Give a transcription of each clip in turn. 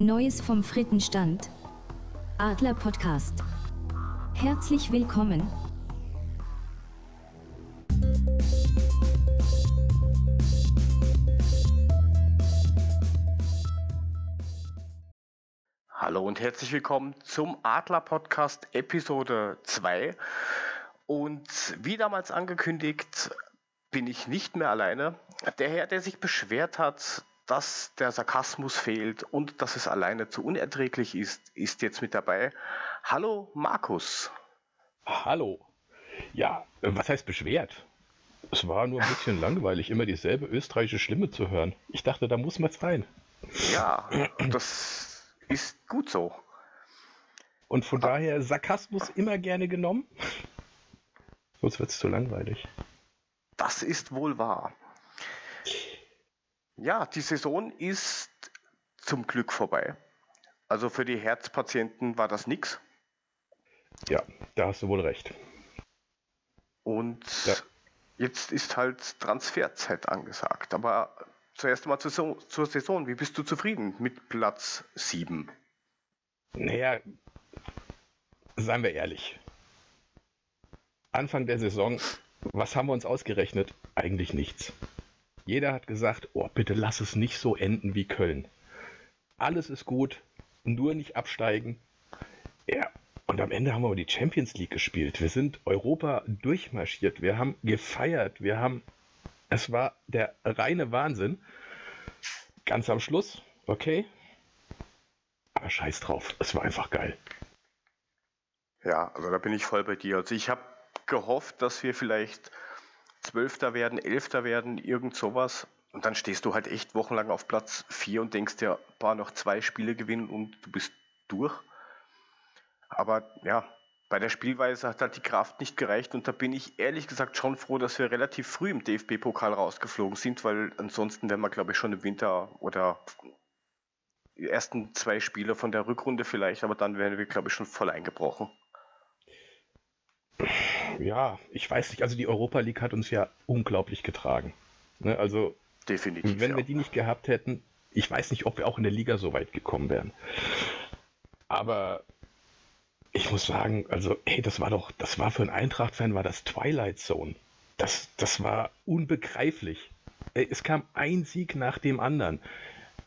Neues vom Frittenstand. Adler Podcast. Herzlich willkommen. Hallo und herzlich willkommen zum Adler Podcast Episode 2. Und wie damals angekündigt, bin ich nicht mehr alleine. Der Herr, der sich beschwert hat, dass der Sarkasmus fehlt und dass es alleine zu unerträglich ist, ist jetzt mit dabei. Hallo Markus. Hallo. Ja, was heißt beschwert? Es war nur ein bisschen langweilig, immer dieselbe österreichische Stimme zu hören. Ich dachte, da muss man rein. Ja, das ist gut so. Und von ah. daher Sarkasmus immer gerne genommen. Sonst wird es zu langweilig. Das ist wohl wahr. Ja, die Saison ist zum Glück vorbei. Also für die Herzpatienten war das nichts. Ja, da hast du wohl recht. Und ja. jetzt ist halt Transferzeit angesagt. Aber zuerst mal zur, zur Saison. Wie bist du zufrieden mit Platz 7? Naja, seien wir ehrlich. Anfang der Saison, was haben wir uns ausgerechnet? Eigentlich nichts. Jeder hat gesagt, oh, bitte lass es nicht so enden wie Köln. Alles ist gut, nur nicht absteigen. Ja, und am Ende haben wir die Champions League gespielt. Wir sind Europa durchmarschiert. Wir haben gefeiert. Wir haben, es war der reine Wahnsinn. Ganz am Schluss, okay. Aber scheiß drauf. Es war einfach geil. Ja, also da bin ich voll bei dir. Also ich habe gehofft, dass wir vielleicht Zwölfter werden, Elfter werden, irgend sowas. Und dann stehst du halt echt wochenlang auf Platz 4 und denkst dir, paar noch zwei Spiele gewinnen und du bist durch. Aber ja, bei der Spielweise hat halt die Kraft nicht gereicht und da bin ich ehrlich gesagt schon froh, dass wir relativ früh im DFB-Pokal rausgeflogen sind, weil ansonsten wären wir, glaube ich, schon im Winter oder die ersten zwei Spiele von der Rückrunde vielleicht, aber dann wären wir, glaube ich, schon voll eingebrochen ja, ich weiß nicht, also die Europa League hat uns ja unglaublich getragen. Ne, also, Definitiv, wenn ja. wir die nicht gehabt hätten, ich weiß nicht, ob wir auch in der Liga so weit gekommen wären. Aber ich muss sagen, also, hey, das war doch, das war für einen Eintracht-Fan, war das Twilight Zone. Das, das war unbegreiflich. Es kam ein Sieg nach dem anderen.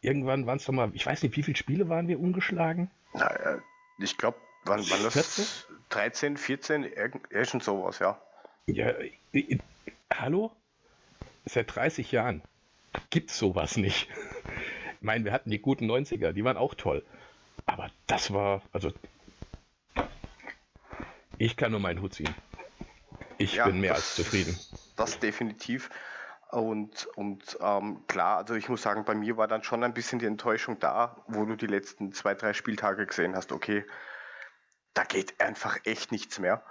Irgendwann waren es doch mal, ich weiß nicht, wie viele Spiele waren wir ungeschlagen? Naja, ich glaube, Wann, wann das? 14? 13, 14, irgend sowas, ja. Ja, hallo? Seit 30 Jahren gibt's sowas nicht. Ich meine, wir hatten die guten 90er, die waren auch toll. Aber das war, also, ich kann nur meinen Hut ziehen. Ich ja, bin mehr das, als zufrieden. Das definitiv. Und, und ähm, klar, also ich muss sagen, bei mir war dann schon ein bisschen die Enttäuschung da, wo du die letzten zwei, drei Spieltage gesehen hast, okay, da geht einfach echt nichts mehr.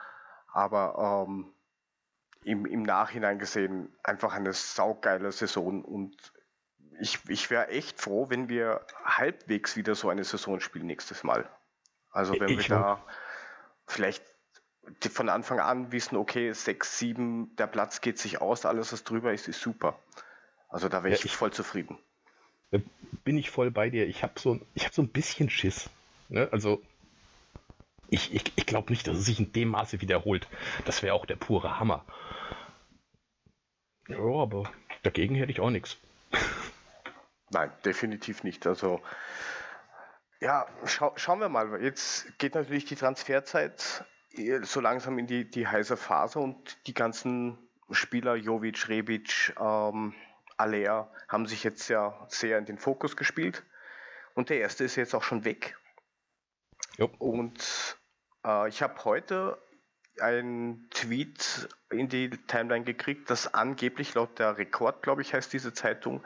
Aber ähm, im, im Nachhinein gesehen einfach eine saugeile Saison und ich, ich wäre echt froh, wenn wir halbwegs wieder so eine Saison spielen nächstes Mal. Also wenn ich wir da vielleicht von Anfang an wissen, okay, 6, 7, der Platz geht sich aus, alles was drüber ist, ist super. Also da wäre ich, ja, ich, voll zufrieden. Bin ich voll bei dir. Ich habe so, hab so ein bisschen Schiss. Ne? Also ich, ich, ich glaube nicht, dass es sich in dem Maße wiederholt. Das wäre auch der pure Hammer. Ja, aber dagegen hätte ich auch nichts. Nein, definitiv nicht. Also, ja, schau, schauen wir mal. Jetzt geht natürlich die Transferzeit so langsam in die, die heiße Phase und die ganzen Spieler, Jovic, Rebic, ähm, Alea, haben sich jetzt ja sehr in den Fokus gespielt. Und der erste ist jetzt auch schon weg. Jo. Und äh, ich habe heute einen Tweet in die Timeline gekriegt, dass angeblich laut der Rekord, glaube ich, heißt diese Zeitung,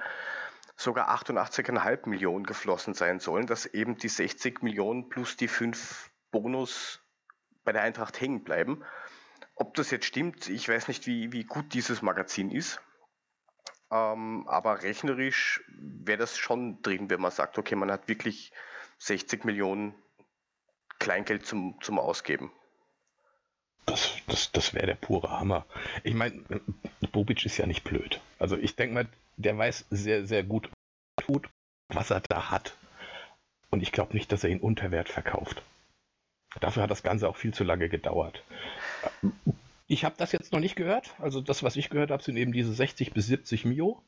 sogar 88,5 Millionen geflossen sein sollen, dass eben die 60 Millionen plus die 5 Bonus bei der Eintracht hängen bleiben. Ob das jetzt stimmt, ich weiß nicht, wie, wie gut dieses Magazin ist. Ähm, aber rechnerisch wäre das schon drin, wenn man sagt, okay, man hat wirklich 60 Millionen Kleingeld zum, zum Ausgeben. Das, das, das wäre der pure Hammer. Ich meine, Bobic ist ja nicht blöd. Also ich denke mal, der weiß sehr, sehr gut, tut, was er da hat. Und ich glaube nicht, dass er ihn unter Wert verkauft. Dafür hat das Ganze auch viel zu lange gedauert. Ich habe das jetzt noch nicht gehört. Also das, was ich gehört habe, sind eben diese 60 bis 70 Mio.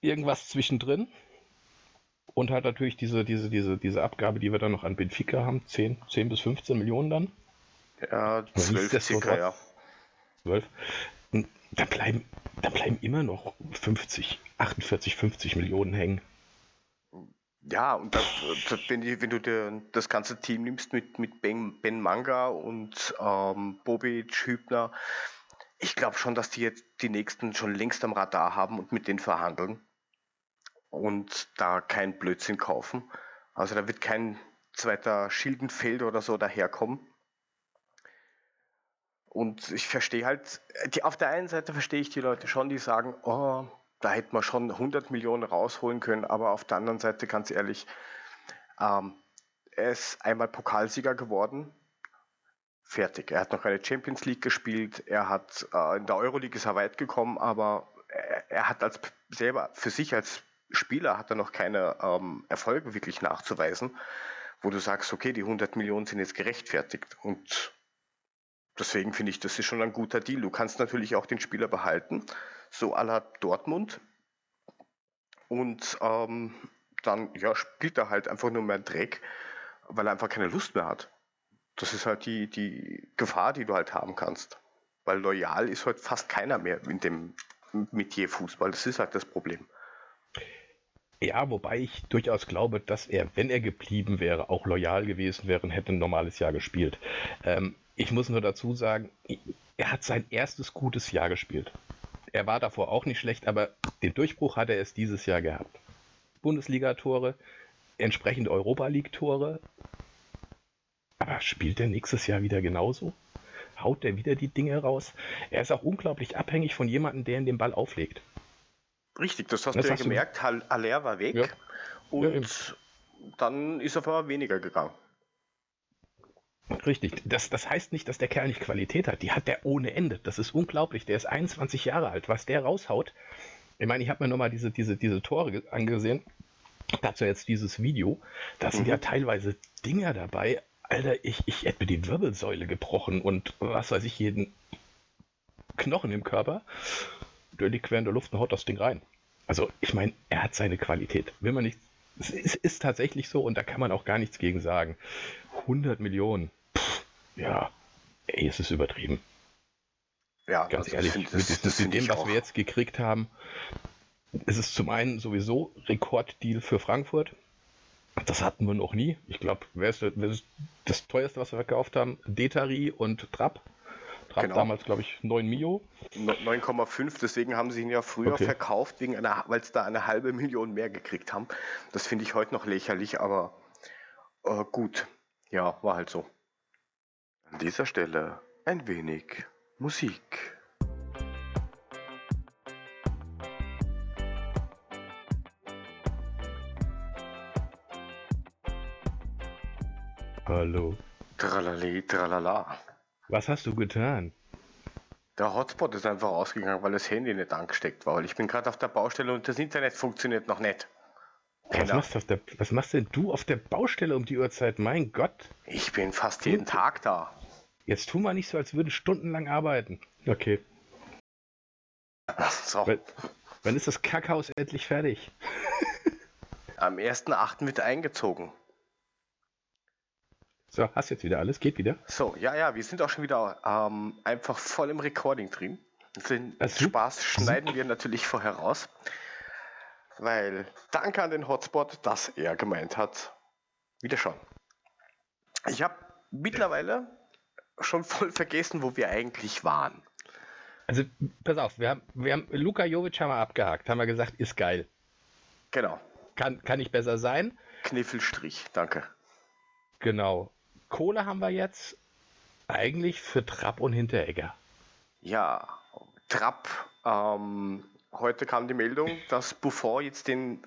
Irgendwas zwischendrin. Und halt natürlich diese, diese, diese, diese Abgabe, die wir dann noch an Benfica haben. 10, 10 bis 15 Millionen dann. Ja, 12 circa, ja. 12. Da bleiben, da bleiben immer noch 50, 48, 50 Millionen hängen. Ja, und das, das, wenn, die, wenn, du dir das ganze Team nimmst mit, mit Ben, ben Manga und ähm, Bobic, Hübner, ich glaube schon, dass die jetzt die nächsten schon längst am Radar haben und mit denen verhandeln und da kein Blödsinn kaufen. Also da wird kein zweiter Schildenfeld oder so daherkommen. Und ich verstehe halt, die, auf der einen Seite verstehe ich die Leute schon, die sagen, oh, da hätte man schon 100 Millionen rausholen können, aber auf der anderen Seite, ganz ehrlich, ähm, er ist einmal Pokalsieger geworden. Fertig. Er hat noch keine Champions League gespielt. Er hat äh, in der Euroleague ist er weit gekommen, aber er, er, hat als selber für sich als Spieler hat er noch keine ähm, Erfolge wirklich nachzuweisen, wo du sagst, okay, die 100 Millionen sind jetzt gerechtfertigt. Und deswegen finde ich, das ist schon ein guter Deal. Du kannst natürlich auch den Spieler behalten, so à la Dortmund. Und ähm, dann ja, spielt er halt einfach nur mehr Dreck, weil er einfach keine Lust mehr hat. Das ist halt die, die Gefahr, die du halt haben kannst. Weil loyal ist heute halt fast keiner mehr in dem Metier Fußball. Das ist halt das Problem. Ja, wobei ich durchaus glaube, dass er, wenn er geblieben wäre, auch loyal gewesen wäre und hätte ein normales Jahr gespielt. Ähm, ich muss nur dazu sagen, er hat sein erstes gutes Jahr gespielt. Er war davor auch nicht schlecht, aber den Durchbruch hat er es dieses Jahr gehabt. Bundesliga-Tore, entsprechend Europa League-Tore. Aber spielt er nächstes Jahr wieder genauso? Haut er wieder die Dinge raus? Er ist auch unglaublich abhängig von jemandem, der ihn den Ball auflegt. Richtig, das hast das du ja gemerkt. Du... Aller war weg ja. und ja, dann ist er auf einmal weniger gegangen. Richtig. Das, das heißt nicht, dass der Kerl nicht Qualität hat. Die hat der ohne Ende. Das ist unglaublich. Der ist 21 Jahre alt. Was der raushaut. Ich meine, ich habe mir nochmal diese, diese, diese Tore angesehen. Dazu jetzt dieses Video. Da sind mhm. ja teilweise Dinger dabei. Alter, ich, ich hätte mir die Wirbelsäule gebrochen und was weiß ich, jeden Knochen im Körper. Quer in der Luft und haut das Ding rein. Also, ich meine, er hat seine Qualität. Will man nicht. Es ist, ist tatsächlich so und da kann man auch gar nichts gegen sagen. 100 Millionen. Pff, ja, ey, es ist übertrieben. Ja, ganz also ehrlich, find, das, mit, das mit dem, was wir jetzt gekriegt haben, ist es zum einen sowieso Rekorddeal für Frankfurt. Das hatten wir noch nie. Ich glaube, wer wer ist das teuerste, was wir verkauft haben? Detari und Trapp. Trapp genau. damals, glaube ich, 9 Mio. 9,5, deswegen haben sie ihn ja früher okay. verkauft, weil sie da eine halbe Million mehr gekriegt haben. Das finde ich heute noch lächerlich, aber äh, gut. Ja, war halt so. An dieser Stelle ein wenig Musik. Hallo. Tralali, tralala. Was hast du getan? Der Hotspot ist einfach ausgegangen, weil das Handy nicht angesteckt war. Weil ich bin gerade auf der Baustelle und das Internet funktioniert noch nicht. Was machst, der, was machst, denn du auf der Baustelle um die Uhrzeit? Mein Gott. Ich bin fast jeden Tag da. Jetzt tu mal nicht so, als würden stundenlang arbeiten. Okay. So. Wann, wann ist das Kackhaus endlich fertig? Am 1.8. wird eingezogen. So, hast jetzt wieder alles? Geht wieder? So, ja, ja, wir sind auch schon wieder ähm, einfach voll im Recording drin. Den also, Spaß schneiden wir natürlich vorher raus. Weil danke an den Hotspot, dass er gemeint hat. Wieder schon. Ich habe mittlerweile schon voll vergessen, wo wir eigentlich waren. Also, pass auf, wir haben, wir haben Luka Jovic haben wir abgehakt, haben wir gesagt, ist geil. Genau. Kann, kann nicht besser sein. Kniffelstrich, danke. Genau. Kohle haben wir jetzt eigentlich für Trapp und Hinteregger. Ja, Trapp ähm, Heute kam die Meldung, dass Buffon jetzt den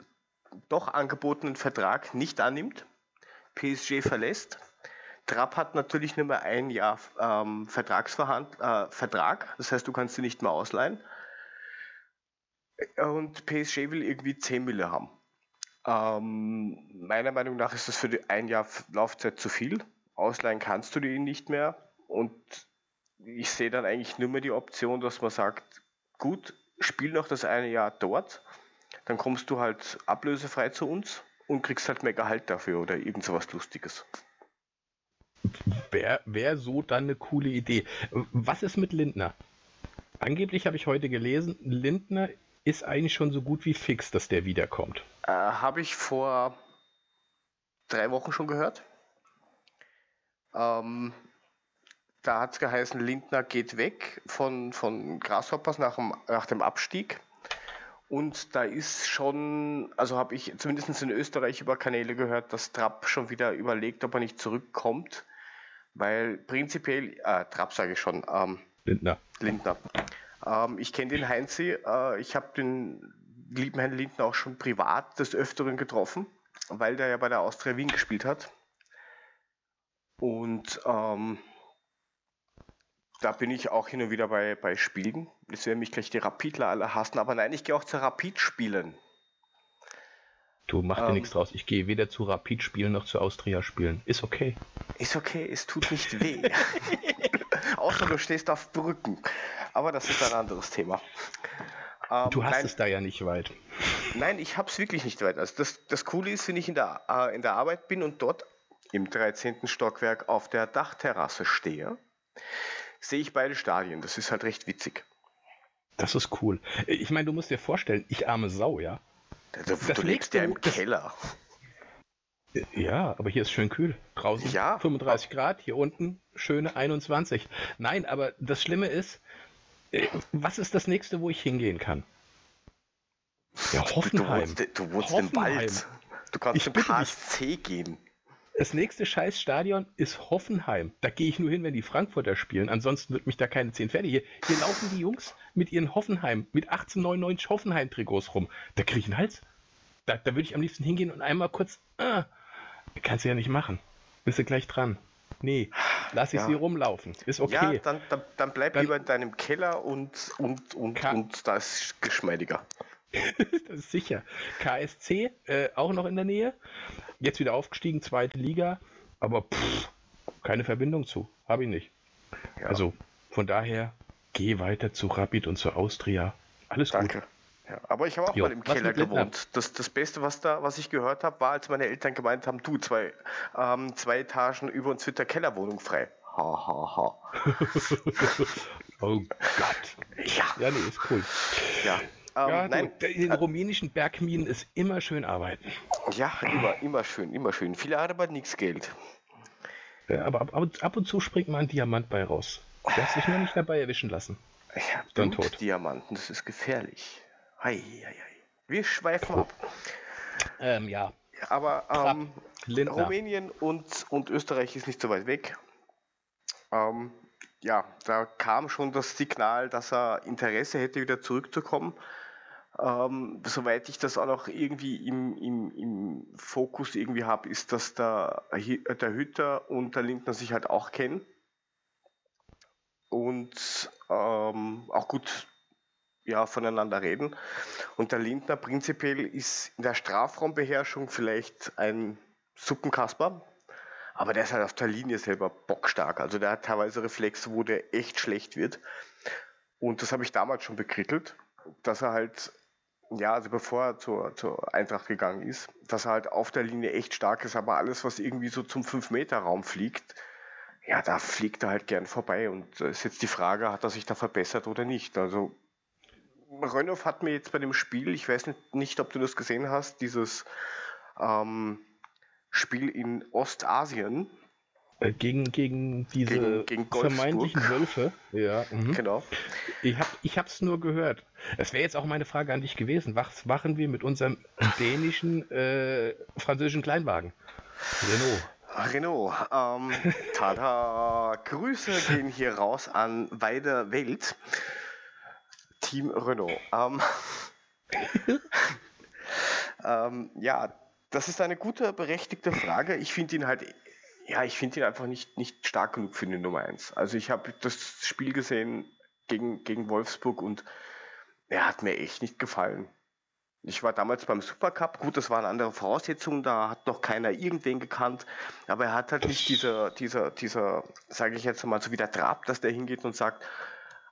doch angebotenen Vertrag nicht annimmt, PSG verlässt. Trapp hat natürlich nur mehr ein Jahr ähm, Vertragsverhand äh, Vertrag, das heißt, du kannst sie nicht mehr ausleihen. Und PSG will irgendwie 10 Mille haben. Ähm, meiner Meinung nach ist das für die ein Jahr Laufzeit zu viel. Ausleihen kannst du ihn nicht mehr. Und ich sehe dann eigentlich nur mehr die Option, dass man sagt, gut, spiel noch das eine Jahr dort, dann kommst du halt ablösefrei zu uns und kriegst halt mehr Gehalt dafür oder irgend so was Lustiges. Wäre wär so dann eine coole Idee. Was ist mit Lindner? Angeblich habe ich heute gelesen, Lindner ist eigentlich schon so gut wie fix, dass der wiederkommt. Äh, habe ich vor drei Wochen schon gehört. Ähm, da hat es geheißen, Lindner geht weg von, von Grasshoppers nach dem, nach dem Abstieg. Und da ist schon, also habe ich zumindest in Österreich über Kanäle gehört, dass Trapp schon wieder überlegt, ob er nicht zurückkommt. Weil prinzipiell, äh, Trapp sage ich schon, ähm, Lindner. Lindner. Ähm, ich kenne den Heinzi, äh, ich habe den lieben Herrn Lindner auch schon privat des Öfteren getroffen, weil der ja bei der Austria Wien gespielt hat. Und ähm, da bin ich auch hin und wieder bei, bei Spielen. Jetzt werden mich gleich die Rapidler alle hassen, aber nein, ich gehe auch zu Rapid spielen. Du mach dir ähm, nichts draus. Ich gehe weder zu Rapid spielen noch zu Austria spielen. Ist okay. Ist okay, es tut nicht weh. Außer du stehst auf Brücken. Aber das ist ein anderes Thema. Ähm, du hast nein, es da ja nicht weit. Nein, ich habe es wirklich nicht weit. Also das, das Coole ist, wenn ich in der, äh, in der Arbeit bin und dort im 13. Stockwerk auf der Dachterrasse stehe, sehe ich beide Stadien. Das ist halt recht witzig. Das ist cool. Ich meine, du musst dir vorstellen, ich arme Sau, ja. Du, du lebst ja im Keller. Ja, aber hier ist schön kühl. Draußen ja, 35 Grad, hier unten schöne 21. Nein, aber das Schlimme ist, äh, was ist das nächste, wo ich hingehen kann? Ja, Hoffenheim. Du wohnst, du wohnst Hoffenheim. im Wald. Du kannst ich zum KSC mich. gehen. Das nächste Scheißstadion ist Hoffenheim. Da gehe ich nur hin, wenn die Frankfurter spielen. Ansonsten wird mich da keine 10 fertig. Hier, hier laufen die Jungs mit ihren Hoffenheim, mit 1899 Hoffenheim-Trikots rum. Da kriege ich einen Hals. Da, da würde ich am liebsten hingehen und einmal kurz. Ah, kannst du ja nicht machen. Bist du gleich dran. Nee, lass ich ja. sie rumlaufen. Ist okay. Ja, dann, dann, dann bleib dann, lieber in deinem Keller und, und, und, und da ist geschmeidiger. das ist sicher. KSC, äh, auch noch in der Nähe. Jetzt wieder aufgestiegen, zweite Liga. Aber pff, keine Verbindung zu. Habe ich nicht. Ja. Also von daher, geh weiter zu Rapid und zu Austria. Alles Danke. gut. Ja, aber ich habe auch jo, mal im Keller gewohnt. Das, das Beste, was, da, was ich gehört habe, war, als meine Eltern gemeint haben, du, zwei, ähm, zwei Etagen über uns wird der Kellerwohnung frei. Ha, ha, ha. oh Gott. Ja. Ja, nee, ist cool. Ja. Ähm, ja, nein, du, in den äh, rumänischen Bergminen ist immer schön arbeiten. Ja, immer, immer schön, immer schön. Viele Arbeit, aber nichts Geld. Ja, aber ab, ab, und zu springt mal ein Diamant bei raus. Der hat sich nur nicht dabei erwischen lassen. Ja, Dann tot. Diamanten, das ist gefährlich. Hei, hei, hei. Wir schweifen ab. Ähm, ja. Aber ähm, Rumänien und, und Österreich ist nicht so weit weg. Ähm, ja, da kam schon das Signal, dass er Interesse hätte, wieder zurückzukommen. Ähm, soweit ich das auch noch irgendwie im, im, im Fokus irgendwie habe, ist, dass der, der Hütter und der Lindner sich halt auch kennen. Und ähm, auch gut ja, voneinander reden. Und der Lindner prinzipiell ist in der Strafraumbeherrschung vielleicht ein Suppenkasper, aber der ist halt auf der Linie selber bockstark. Also der hat teilweise Reflexe, wo der echt schlecht wird. Und das habe ich damals schon bekrittelt, dass er halt ja, also bevor er zur, zur Eintracht gegangen ist, dass er halt auf der Linie echt stark ist, aber alles, was irgendwie so zum 5-Meter-Raum fliegt, ja, da fliegt er halt gern vorbei. Und ist jetzt die Frage, hat er sich da verbessert oder nicht? Also, Rönnow hat mir jetzt bei dem Spiel, ich weiß nicht, nicht ob du das gesehen hast, dieses ähm, Spiel in Ostasien, gegen, gegen diese gegen, gegen vermeintlichen Wölfe. Ja, mhm. genau. Ich habe ich hab's nur gehört. Es wäre jetzt auch meine Frage an dich gewesen. Was machen wir mit unserem dänischen, äh, französischen Kleinwagen? Renault. Renault. Ähm, tada! Grüße gehen hier raus an Weide Welt. Team Renault. Ähm, ähm, ja, das ist eine gute, berechtigte Frage. Ich finde ihn halt ja, ich finde ihn einfach nicht, nicht stark genug für die Nummer 1. Also ich habe das Spiel gesehen gegen, gegen Wolfsburg und er hat mir echt nicht gefallen. Ich war damals beim Supercup, gut, das waren andere Voraussetzungen, da hat noch keiner irgendwen gekannt, aber er hat halt nicht dieser, dieser, dieser, sage ich jetzt mal, so wie der Trab, dass der hingeht und sagt,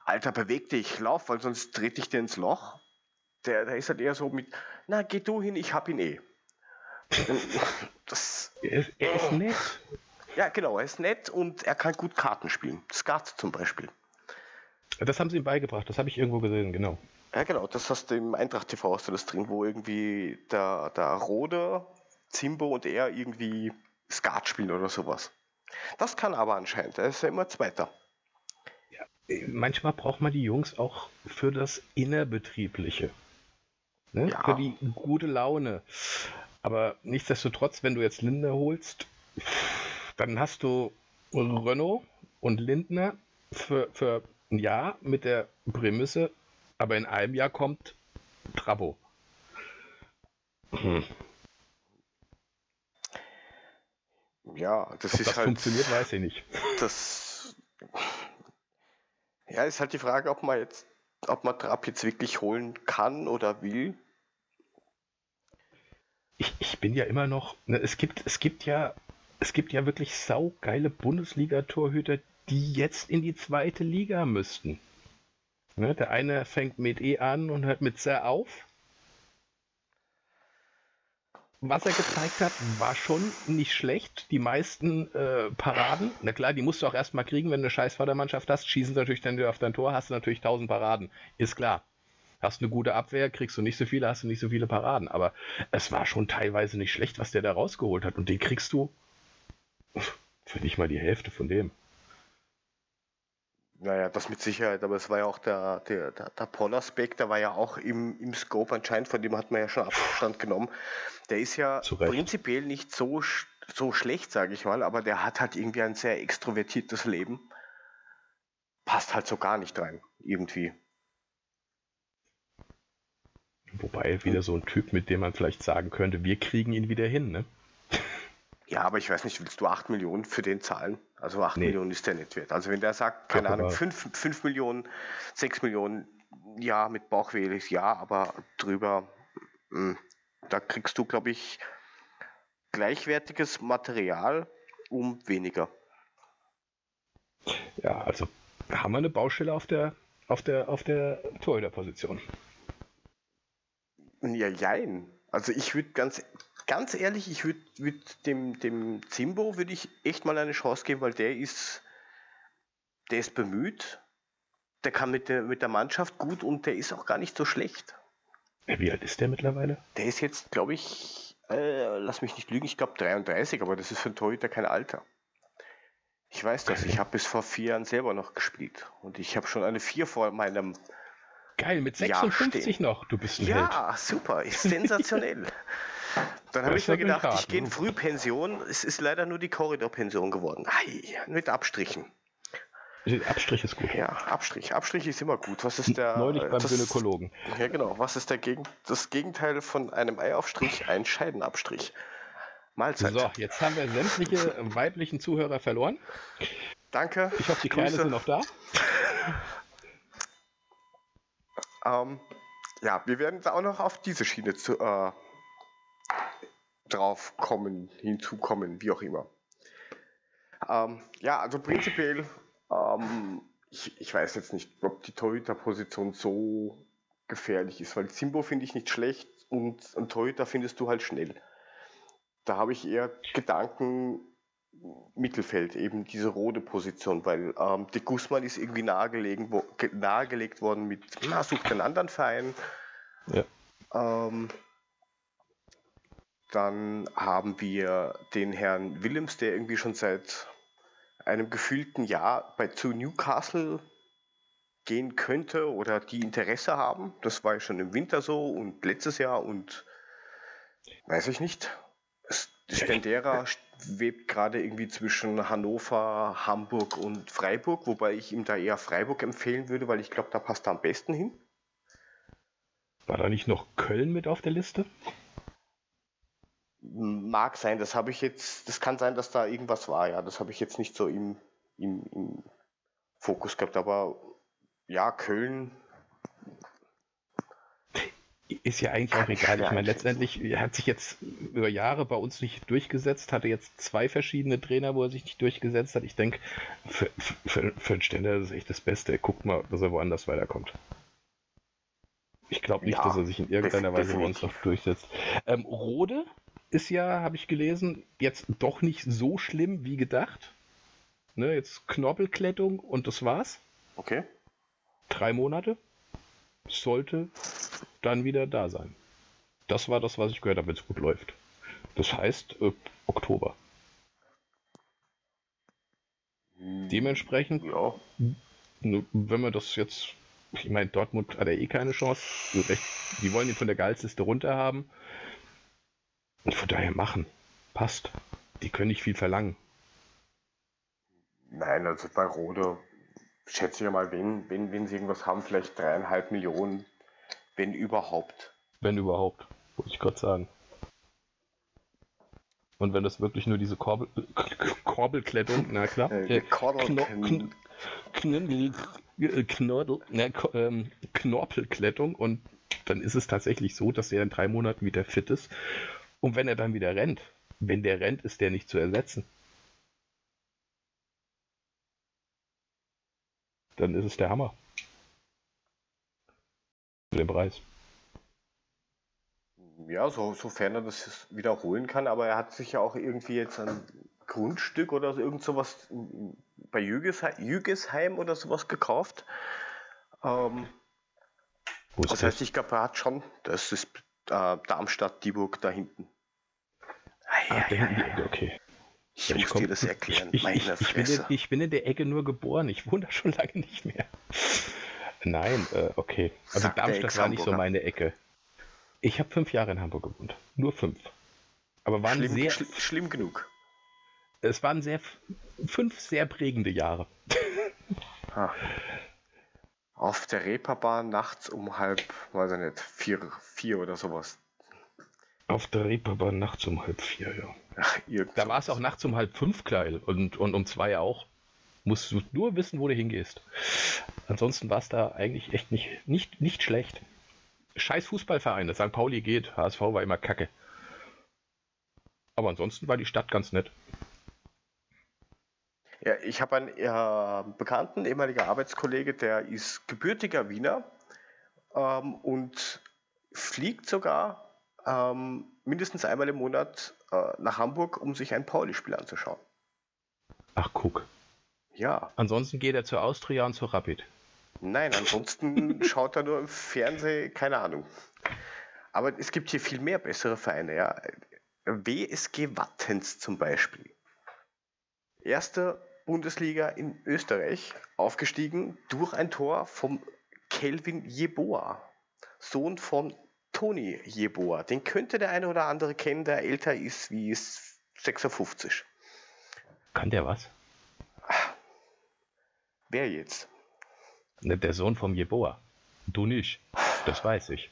Alter, beweg dich, lauf, weil sonst dreht dich dir ins Loch. Der, der ist halt eher so mit, na, geh du hin, ich hab ihn eh. Das, er, ist, er ist nett. Ja, genau, er ist nett und er kann gut Karten spielen. Skat zum Beispiel. Das haben sie ihm beigebracht, das habe ich irgendwo gesehen, genau. Ja, genau, das hast du im Eintracht TV hast du das drin, wo irgendwie der, der Rode, Zimbo und er irgendwie Skat spielen oder sowas. Das kann aber anscheinend, er ist ja immer Zweiter. Ja, manchmal braucht man die Jungs auch für das Innerbetriebliche. Ne? Ja. Für die gute Laune. Aber nichtsdestotrotz, wenn du jetzt Lindner holst, dann hast du Renault und Lindner für, für ein Jahr mit der Prämisse, aber in einem Jahr kommt Trabo. Hm. Ja, das Ob ist das halt. funktioniert, weiß ich nicht. Das. Ja, ist halt die Frage, ob man jetzt, ob man Trab jetzt wirklich holen kann oder will. Ich, ich bin ja immer noch. Ne, es gibt, es gibt ja, es gibt ja wirklich saugeile Bundesliga-Torhüter, die jetzt in die zweite Liga müssten. Ne, der eine fängt mit E an und hört mit sehr auf. Was er gezeigt hat, war schon nicht schlecht. Die meisten äh, Paraden, na klar, die musst du auch erstmal kriegen, wenn du eine scheiß Vatermannschaft hast. Schießen sie natürlich dann auf dein Tor, hast du natürlich 1000 Paraden. Ist klar. Hast eine gute Abwehr, kriegst du nicht so viele, hast du nicht so viele Paraden. Aber es war schon teilweise nicht schlecht, was der da rausgeholt hat. Und den kriegst du für nicht mal die Hälfte von dem. Naja, das mit Sicherheit, aber es war ja auch der, der, der, der Pollersbeck, der war ja auch im, im Scope anscheinend, von dem hat man ja schon Abstand genommen. Der ist ja prinzipiell nicht so, so schlecht, sage ich mal, aber der hat halt irgendwie ein sehr extrovertiertes Leben. Passt halt so gar nicht rein, irgendwie. Wobei wieder so ein Typ, mit dem man vielleicht sagen könnte, wir kriegen ihn wieder hin, ne? Ja, aber ich weiß nicht, willst du 8 Millionen für den zahlen? Also 8 nee. Millionen ist der nicht wert. Also wenn der sagt, keine Ahnung, 5, 5 Millionen, 6 Millionen, ja, mit Bauchweh ja, aber drüber, mh, hm, da kriegst du, glaube ich, gleichwertiges Material um weniger. Ja, also haben wir eine Baustelle auf der, auf der, auf der Torhüterposition. Ja, jein. Also ich würde ganz ganz ehrlich, ich würde würd dem, dem Zimbo würde ich echt mal eine Chance geben, weil der ist, der ist bemüht, der kann mit der, mit der Mannschaft gut und der ist auch gar nicht so schlecht. Wie alt ist der mittlerweile? Der ist jetzt, glaube ich, äh, lass mich nicht lügen, ich glaube 33, aber das ist für einen Torhüter kein Alter. Ich weiß das, ich habe bis vor vier Jahren selber noch gespielt und ich habe schon eine vier vor meinem Geil, mit 56 noch, du bist ein Ja, Held. super, ist sensationell. Dann habe ich mir gedacht, ich gehe in Frühpension. Es ist leider nur die Korridorpension geworden. Ei, mit Abstrichen. Abstrich ist gut. Ja, Abstrich. Abstrich ist immer gut. Was ist der. Neulich beim das, Gynäkologen. Ja, genau. Was ist der Gegen, das Gegenteil von einem Eiaufstrich? Ein Scheidenabstrich. Mahlzeit. So, jetzt haben wir sämtliche weiblichen Zuhörer verloren. Danke. Ich hoffe, die Kerle sind noch da. ähm, ja, wir werden auch noch auf diese Schiene zu, äh, drauf kommen, hinzukommen, wie auch immer. Ähm, ja, also prinzipiell, ähm, ich, ich, weiß jetzt nicht, ob die Torhüter-Position so gefährlich ist, weil Simbo finde ich nicht schlecht und ein Torhüter findest du halt schnell. Da habe ich eher Gedanken Mittelfeld, eben diese rote Position, weil ähm, de Guzman ist irgendwie nahegelegen, wo, nahegelegt worden mit, na, sucht einen anderen Verein. Ja. Ähm, dann haben wir den Herrn Willems, der irgendwie schon seit einem gefühlten Jahr bei zu Newcastle gehen könnte oder die Interesse haben. Das war ja schon im Winter so und letztes Jahr und weiß ich nicht. Stendera schwebt gerade irgendwie zwischen Hannover, Hamburg und Freiburg, wobei ich ihm da eher Freiburg empfehlen würde, weil ich glaube, da passt er am besten hin. War da nicht noch Köln mit auf der Liste? Mag sein, das habe ich jetzt, das kann sein, dass da irgendwas war, ja. Das habe ich jetzt nicht so im, im, im Fokus gehabt, aber ja, Köln. ist ja eigentlich auch egal. Ich meine, letztendlich hat sich jetzt über Jahre bei uns nicht durchgesetzt, hatte jetzt zwei verschiedene Trainer, wo er sich nicht durchgesetzt hat. Ich denke, für, für, für einen Ständer ist das echt das Beste. Er guckt mal, dass er woanders weiterkommt. Ich glaube nicht, ja, dass er sich in irgendeiner Weise bei uns noch durchsetzt. Ähm, Rode ist ja, habe ich gelesen, jetzt doch nicht so schlimm wie gedacht. Ne, jetzt Knorpelklettung und das war's. Okay. Drei Monate. Sollte dann wieder da sein. Das war das, was ich gehört habe, wenn es gut läuft. Das heißt äh, Oktober. Hm, Dementsprechend, ja. wenn man das jetzt, ich meine, Dortmund hat ja eh keine Chance. Die wollen ihn von der Gehaltsliste runter haben. Und von daher machen. Passt. Die können nicht viel verlangen. Nein, also bei Rode schätze ich mal, wenn, wenn, wenn sie irgendwas haben, vielleicht dreieinhalb Millionen wenn überhaupt. Wenn überhaupt, wollte ich gerade sagen. Und wenn das wirklich nur diese Korbel, Korbelklettung, na klar, äh, ähm, Knorpelklettung und dann ist es tatsächlich so, dass er in drei Monaten wieder fit ist. Und wenn er dann wieder rennt, wenn der rennt, ist der nicht zu ersetzen. Dann ist es der Hammer den Preis. Ja, so, sofern er das wiederholen kann, aber er hat sich ja auch irgendwie jetzt ein Grundstück oder so, irgend sowas bei Jügesheim, Jügesheim oder sowas gekauft. Ähm, das, das heißt, ich glaube, er hat schon, das ist äh, Darmstadt, Dieburg da hinten. Ah, ja, ja, ja, okay. Ich ja, muss komm, dir das erklären. Ich, ich, ich, bin in, ich, bin in, der Ecke nur geboren, ich wohne da schon lange nicht mehr. Nein, äh, okay. Also Sagt Darmstadt war nicht so meine Ecke. Ich habe fünf Jahre in Hamburg gewohnt. Nur fünf. Aber waren schlimm, sehr. Schl schlimm genug. Es waren sehr fünf sehr prägende Jahre. ah. Auf der Reeperbahn nachts um halb, weiß ich nicht, vier, vier oder sowas. Auf der Reeperbahn nachts um halb vier, ja. Ach, da war es auch nachts um halb fünf geil und, und um zwei auch. Musst du nur wissen, wo du hingehst. Ansonsten war es da eigentlich echt nicht, nicht, nicht schlecht. Scheiß Fußballvereine. St. Pauli geht, HSV war immer kacke. Aber ansonsten war die Stadt ganz nett. Ja, ich habe einen äh, Bekannten, ehemaliger Arbeitskollege, der ist gebürtiger Wiener ähm, und fliegt sogar ähm, mindestens einmal im Monat äh, nach Hamburg, um sich ein Pauli-Spiel anzuschauen. Ach, guck. Ja. Ansonsten geht er zur Austria und zur Rapid. Nein, ansonsten schaut er nur im Fernsehen, keine Ahnung. Aber es gibt hier viel mehr bessere Vereine, ja. WSG Wattens zum Beispiel. Erste Bundesliga in Österreich, aufgestiegen durch ein Tor vom Kelvin Jeboa, Sohn von Toni Jeboa. Den könnte der eine oder andere kennen, der älter ist wie 56. Kann der was? Wer jetzt? Ne, der Sohn vom Jeboa. Du nicht. Das weiß ich.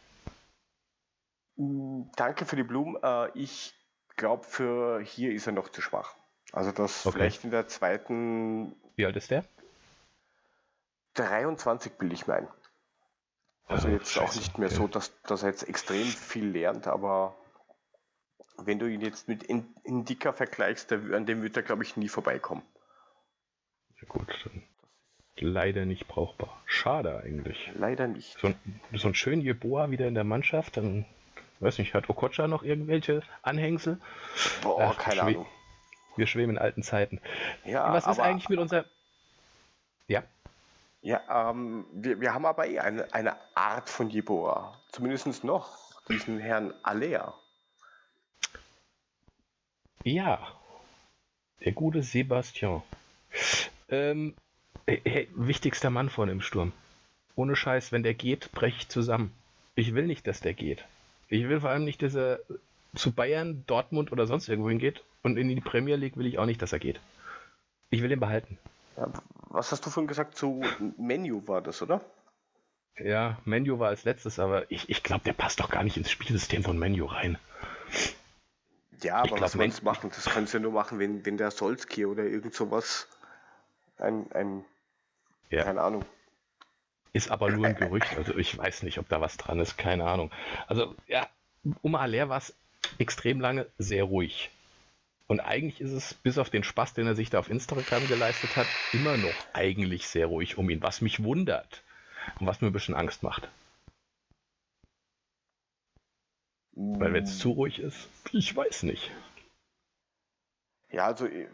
Mm, danke für die Blumen. Äh, ich glaube, für hier ist er noch zu schwach. Also das okay. vielleicht in der zweiten. Wie alt ist der? 23 will ich meinen. Also, jetzt Scheiße, auch nicht mehr okay. so, dass, dass er jetzt extrem viel lernt, aber wenn du ihn jetzt mit Indika vergleichst, an dem wird er, glaube ich, nie vorbeikommen. Ja gut, dann leider nicht brauchbar. Schade eigentlich. Leider nicht. So ein, so ein schön Jeboa wieder in der Mannschaft, dann weiß nicht, hat Okocha noch irgendwelche Anhängsel? Boah, Ach, keine Ahnung. Wir schweben in alten Zeiten. Ja, Was ist eigentlich mit unserer. Ja. Ja, ähm, wir, wir haben aber eh eine, eine Art von Jeboa. Zumindest noch. Diesen Herrn Alea. Ja. Der gute Sebastian. Ähm, Hey, wichtigster Mann vorne im Sturm. Ohne Scheiß, wenn der geht, breche ich zusammen. Ich will nicht, dass der geht. Ich will vor allem nicht, dass er zu Bayern, Dortmund oder sonst irgendwo hingeht. Und in die Premier League will ich auch nicht, dass er geht. Ich will ihn behalten. Was hast du vorhin gesagt? Zu Menu war das, oder? Ja, Menu war als letztes, aber ich, ich glaube, der passt doch gar nicht ins Spielsystem von Menu rein. Ja, aber glaub, was soll machen? Das kannst du ja nur machen, wenn, wenn der Solski oder irgend sowas ein, ein ja. Keine Ahnung. Ist aber nur ein Gerücht. Also ich weiß nicht, ob da was dran ist. Keine Ahnung. Also ja, um Aller war es extrem lange sehr ruhig. Und eigentlich ist es, bis auf den Spaß, den er sich da auf Instagram geleistet hat, immer noch eigentlich sehr ruhig um ihn, was mich wundert und was mir ein bisschen Angst macht. Weil wenn es zu ruhig ist, ich weiß nicht. Ja, also äh,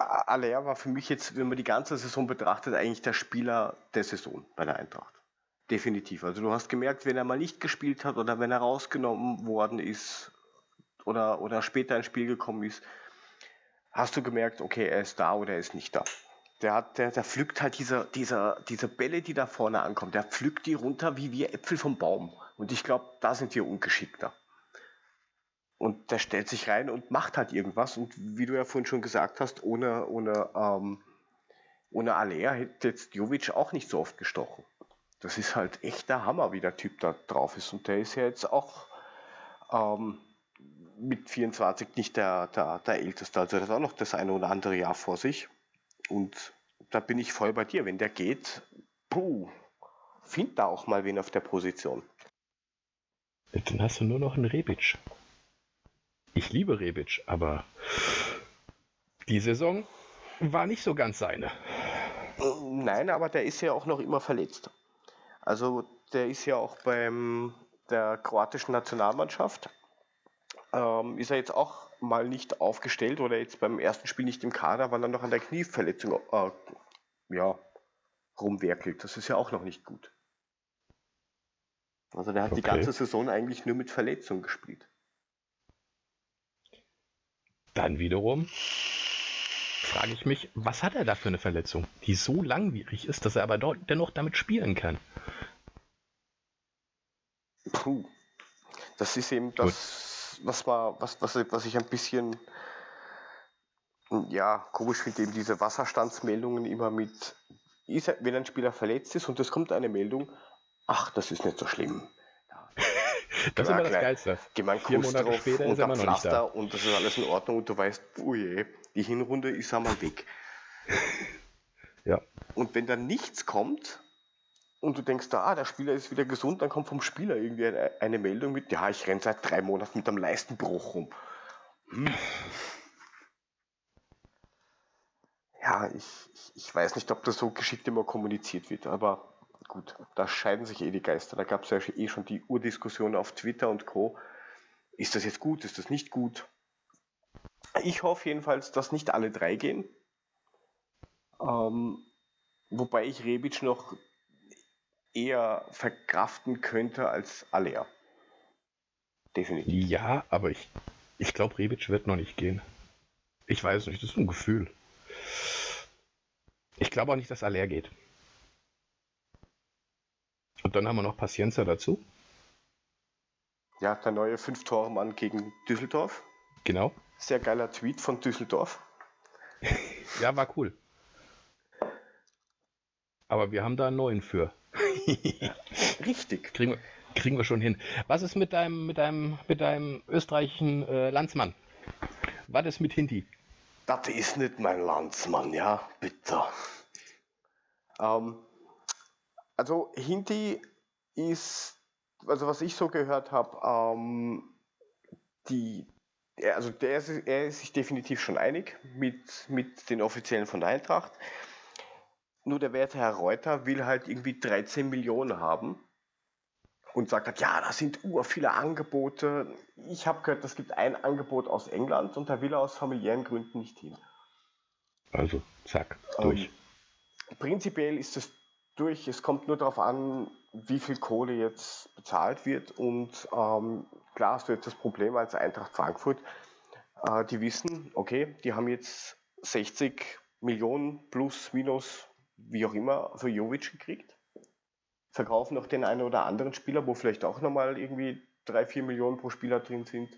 Aller war für mich jetzt, wenn man die ganze Saison betrachtet, eigentlich der Spieler der Saison bei der Eintracht. Definitiv. Also du hast gemerkt, wenn er mal nicht gespielt hat oder wenn er rausgenommen worden ist oder, oder später ins Spiel gekommen ist, hast du gemerkt, okay, er ist da oder er ist nicht da. Der, hat, der, der pflückt halt diese, dieser, diese Bälle, die da vorne ankommen, der pflückt die runter wie wir Äpfel vom Baum. Und ich glaube, da sind wir ungeschickter. Und der stellt sich rein und macht halt irgendwas. Und wie du ja vorhin schon gesagt hast, ohne, ohne, ähm, ohne Alea hätte jetzt Jovic auch nicht so oft gestochen. Das ist halt echt der Hammer, wie der Typ da drauf ist. Und der ist ja jetzt auch ähm, mit 24 nicht der, der, der Älteste. Also der hat auch noch das eine oder andere Jahr vor sich. Und da bin ich voll bei dir. Wenn der geht, puh, find da auch mal wen auf der Position. Dann hast du nur noch einen Rebic. Ich liebe Rebic, aber die Saison war nicht so ganz seine. Nein, aber der ist ja auch noch immer verletzt. Also der ist ja auch beim der kroatischen Nationalmannschaft. Ähm, ist er jetzt auch mal nicht aufgestellt oder jetzt beim ersten Spiel nicht im Kader, weil er noch an der Knieverletzung äh, ja, rumwerkelt. Das ist ja auch noch nicht gut. Also der hat okay. die ganze Saison eigentlich nur mit Verletzung gespielt. Dann wiederum frage ich mich, was hat er da für eine Verletzung, die so langwierig ist, dass er aber dennoch damit spielen kann? Puh. Das ist eben das, was, war, was, was, was ich ein bisschen ja, komisch finde, eben diese Wasserstandsmeldungen immer mit, wenn ein Spieler verletzt ist und es kommt eine Meldung, ach, das ist nicht so schlimm. Das ist immer das Geilste. Geh mal Vier Monate drauf er immer noch nicht da. Und das ist alles in Ordnung und du weißt, oh je, die Hinrunde ist einmal weg. ja. Und wenn dann nichts kommt und du denkst, ah, der Spieler ist wieder gesund, dann kommt vom Spieler irgendwie eine, eine Meldung mit, ja, ich renne seit drei Monaten mit einem Leistenbruch rum. Hm. Ja, ich, ich, ich weiß nicht, ob das so geschickt immer kommuniziert wird, aber gut, da scheiden sich eh die Geister. Da gab es ja eh schon die Urdiskussion auf Twitter und Co. Ist das jetzt gut, ist das nicht gut? Ich hoffe jedenfalls, dass nicht alle drei gehen. Ähm, wobei ich Rebic noch eher verkraften könnte als Alea. Definitiv. Ja, aber ich, ich glaube, Rebic wird noch nicht gehen. Ich weiß nicht, das ist ein Gefühl. Ich glaube auch nicht, dass Alea geht. Und dann haben wir noch Paciencia dazu. Ja, der neue Fünf-Tore-Mann gegen Düsseldorf. Genau. Sehr geiler Tweet von Düsseldorf. ja, war cool. Aber wir haben da einen neuen für. Richtig. Kriegen wir, kriegen wir schon hin. Was ist mit deinem, mit deinem, mit deinem österreichischen äh, Landsmann? Was ist mit Hinti? Das ist nicht mein Landsmann, ja, bitte. Ähm, also Hindi ist, also was ich so gehört habe, ähm, die, also der er ist sich definitiv schon einig mit, mit den Offiziellen von der Eintracht. Nur der werte Herr Reuter will halt irgendwie 13 Millionen haben und sagt halt, ja, da sind ur viele Angebote. Ich habe gehört, es gibt ein Angebot aus England und da will er aus familiären Gründen nicht hin. Also, zack, durch. Ähm, prinzipiell ist es durch. Es kommt nur darauf an, wie viel Kohle jetzt bezahlt wird. Und ähm, klar hast du jetzt das Problem als Eintracht Frankfurt. Äh, die wissen, okay, die haben jetzt 60 Millionen plus, minus, wie auch immer, für Jovic gekriegt. Verkaufen noch den einen oder anderen Spieler, wo vielleicht auch nochmal irgendwie 3, 4 Millionen pro Spieler drin sind.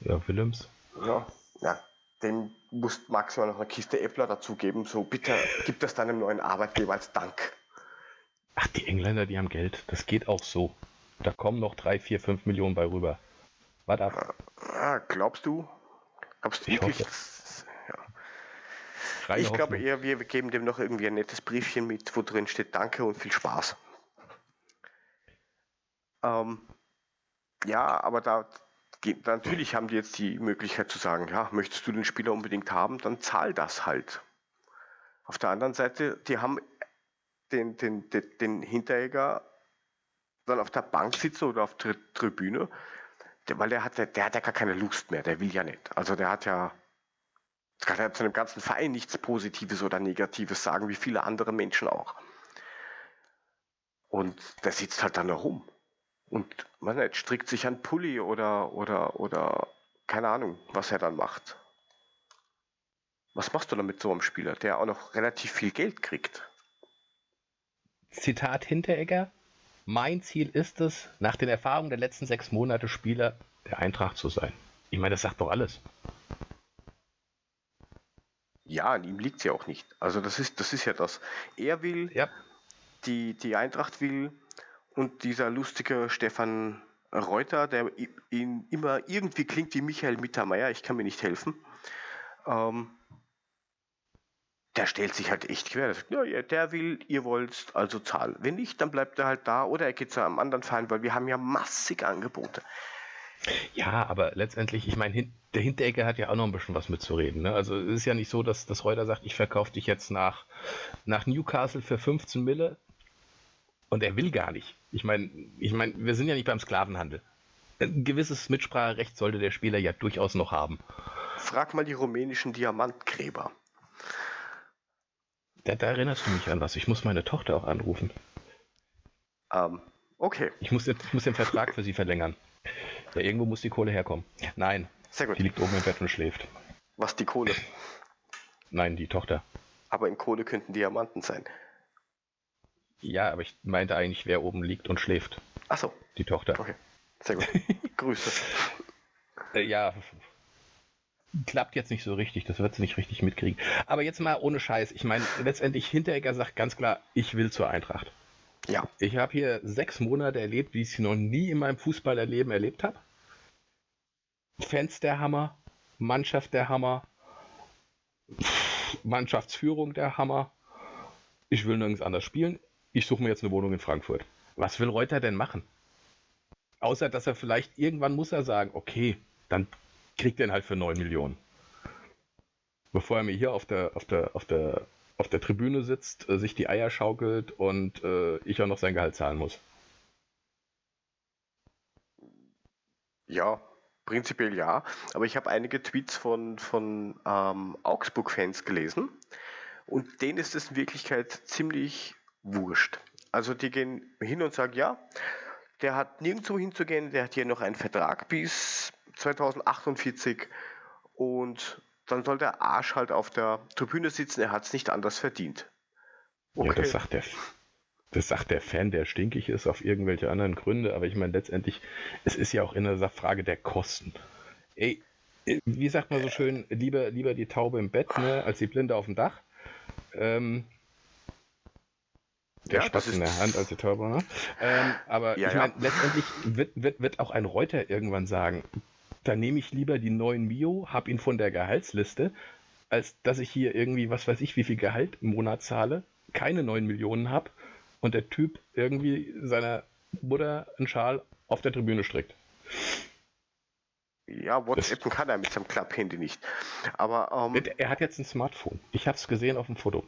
Ja, Willems. Ja, ja. Dem musst maximal noch eine Kiste Äppler dazugeben. So, bitte gib das deinem neuen Arbeitgeber als Dank. Ach, die Engländer, die haben Geld. Das geht auch so. Da kommen noch 3, 4, 5 Millionen bei rüber. Warte ab. Ah, glaubst du? Glaubst du wirklich? Reine ich glaube eher, wir geben dem noch irgendwie ein nettes Briefchen mit, wo drin steht Danke und viel Spaß. Ähm, ja, aber da natürlich haben die jetzt die Möglichkeit zu sagen, ja, möchtest du den Spieler unbedingt haben, dann zahl das halt. Auf der anderen Seite, die haben den, den, den, den Hinteregger dann auf der Bank sitzen oder auf der Tribüne, der, weil der hat, ja- der hat ja gar keine Lust mehr, der will ja nicht. Also der hat ja, kann ja zu einem ganzen Verein nichts Positives oder Negatives sagen, wie viele andere Menschen auch. Und der sitzt halt dann da rum. Und man nicht, strickt sich an Pulli oder, oder, oder keine Ahnung, was er dann macht. Was machst du dann mit so einem Spieler, der auch noch relativ viel Geld kriegt? Zitat Hinteregger. Mein Ziel ist es, nach den Erfahrungen der letzten sechs Monate Spieler der Eintracht zu sein. Ich meine, das sagt doch alles. Ja, an ihm liegt es ja auch nicht. Also das ist, das ist ja das. Er will, Ja, die, die Eintracht will und dieser lustige Stefan Reuter, der ihn immer irgendwie klingt wie Michael Mittermeier, ich kann mir nicht helfen, ähm, der stellt sich halt echt quer. Der sagt, ja, ja, der will, ihr wollt, also zahl. Wenn nicht, dann bleibt er halt da oder er geht zu einem anderen Verein, weil wir haben ja massig Angebote. Ja, aber letztendlich, ich meine, der Hinteregger hat ja auch noch ein bisschen was mitzureden. Ne? Also es ist ja nicht so, dass, dass Reuter sagt, ich verkaufe dich jetzt nach, nach Newcastle für 15 Mille und er will gar nicht. Ich meine, ich meine, wir sind ja nicht beim Sklavenhandel. Ein gewisses Mitspracherecht sollte der Spieler ja durchaus noch haben. Frag mal die rumänischen Diamantgräber. Da, da erinnerst du mich an was. Ich muss meine Tochter auch anrufen. Ähm, okay, Ich muss, ich muss den Vertrag für sie verlängern. Ja, irgendwo muss die Kohle herkommen. Nein, sehr gut. die liegt oben im Bett und schläft. Was die Kohle. Nein, die Tochter. Aber in Kohle könnten Diamanten sein. Ja, aber ich meinte eigentlich, wer oben liegt und schläft. Achso, Die Tochter. okay. Sehr gut. Grüße. Äh, ja, klappt jetzt nicht so richtig. Das wird sie nicht richtig mitkriegen. Aber jetzt mal ohne Scheiß. Ich meine, letztendlich Hinteregger sagt ganz klar, ich will zur Eintracht. Ja, Ich habe hier sechs Monate erlebt, wie ich sie noch nie in meinem Fußballerleben erlebt habe. Fans der Hammer, Mannschaft der Hammer, Mannschaftsführung der Hammer. Ich will nirgends anders spielen. Ich suche mir jetzt eine Wohnung in Frankfurt. Was will Reuter denn machen? Außer, dass er vielleicht irgendwann muss er sagen, okay, dann kriegt er ihn halt für 9 Millionen. Bevor er mir hier auf der, auf der, auf der, auf der Tribüne sitzt, äh, sich die Eier schaukelt und äh, ich auch noch sein Gehalt zahlen muss. ja, prinzipiell ja. Aber ich habe einige Tweets von, von ähm, Augsburg-Fans gelesen und denen ist es in Wirklichkeit ziemlich wurscht. Also die gehen hin und sagen, ja, der hat nirgendwo hinzugehen, der hat hier noch einen Vertrag bis 2048 und dann soll der Arsch halt auf der Tribüne sitzen, er hat es nicht anders verdient. Ja, das sagt der, das sagt der Fan, der stinkig ist, auf irgendwelche anderen Gründe, aber ich meine letztendlich, es ist ja auch in der Frage der Kosten. Ey, wie sagt man so schön, lieber, lieber die Taube im Bett, ne, als die Blinde auf dem Dach. Ähm, der Ja, Spatz das in der Hand als die Taube, ne? Ähm, aber Ja, ich ja. meine, letztendlich wird, wird, wird auch ein Reuter irgendwann sagen, da nehme ich lieber die neuen Mio, hab ihn von der Gehaltsliste, als dass ich hier irgendwie, was weiß ich, wie viel Gehalt im Monat zahle, keine 9 Millionen habe und der Typ irgendwie seiner Mutter einen Schal auf der Tribüne strickt. Ja, WhatsAppen kann er mit seinem Klapphandy nicht. Aber ähm, Er, er hat jetzt ein Smartphone. Ich habe es gesehen auf dem Foto.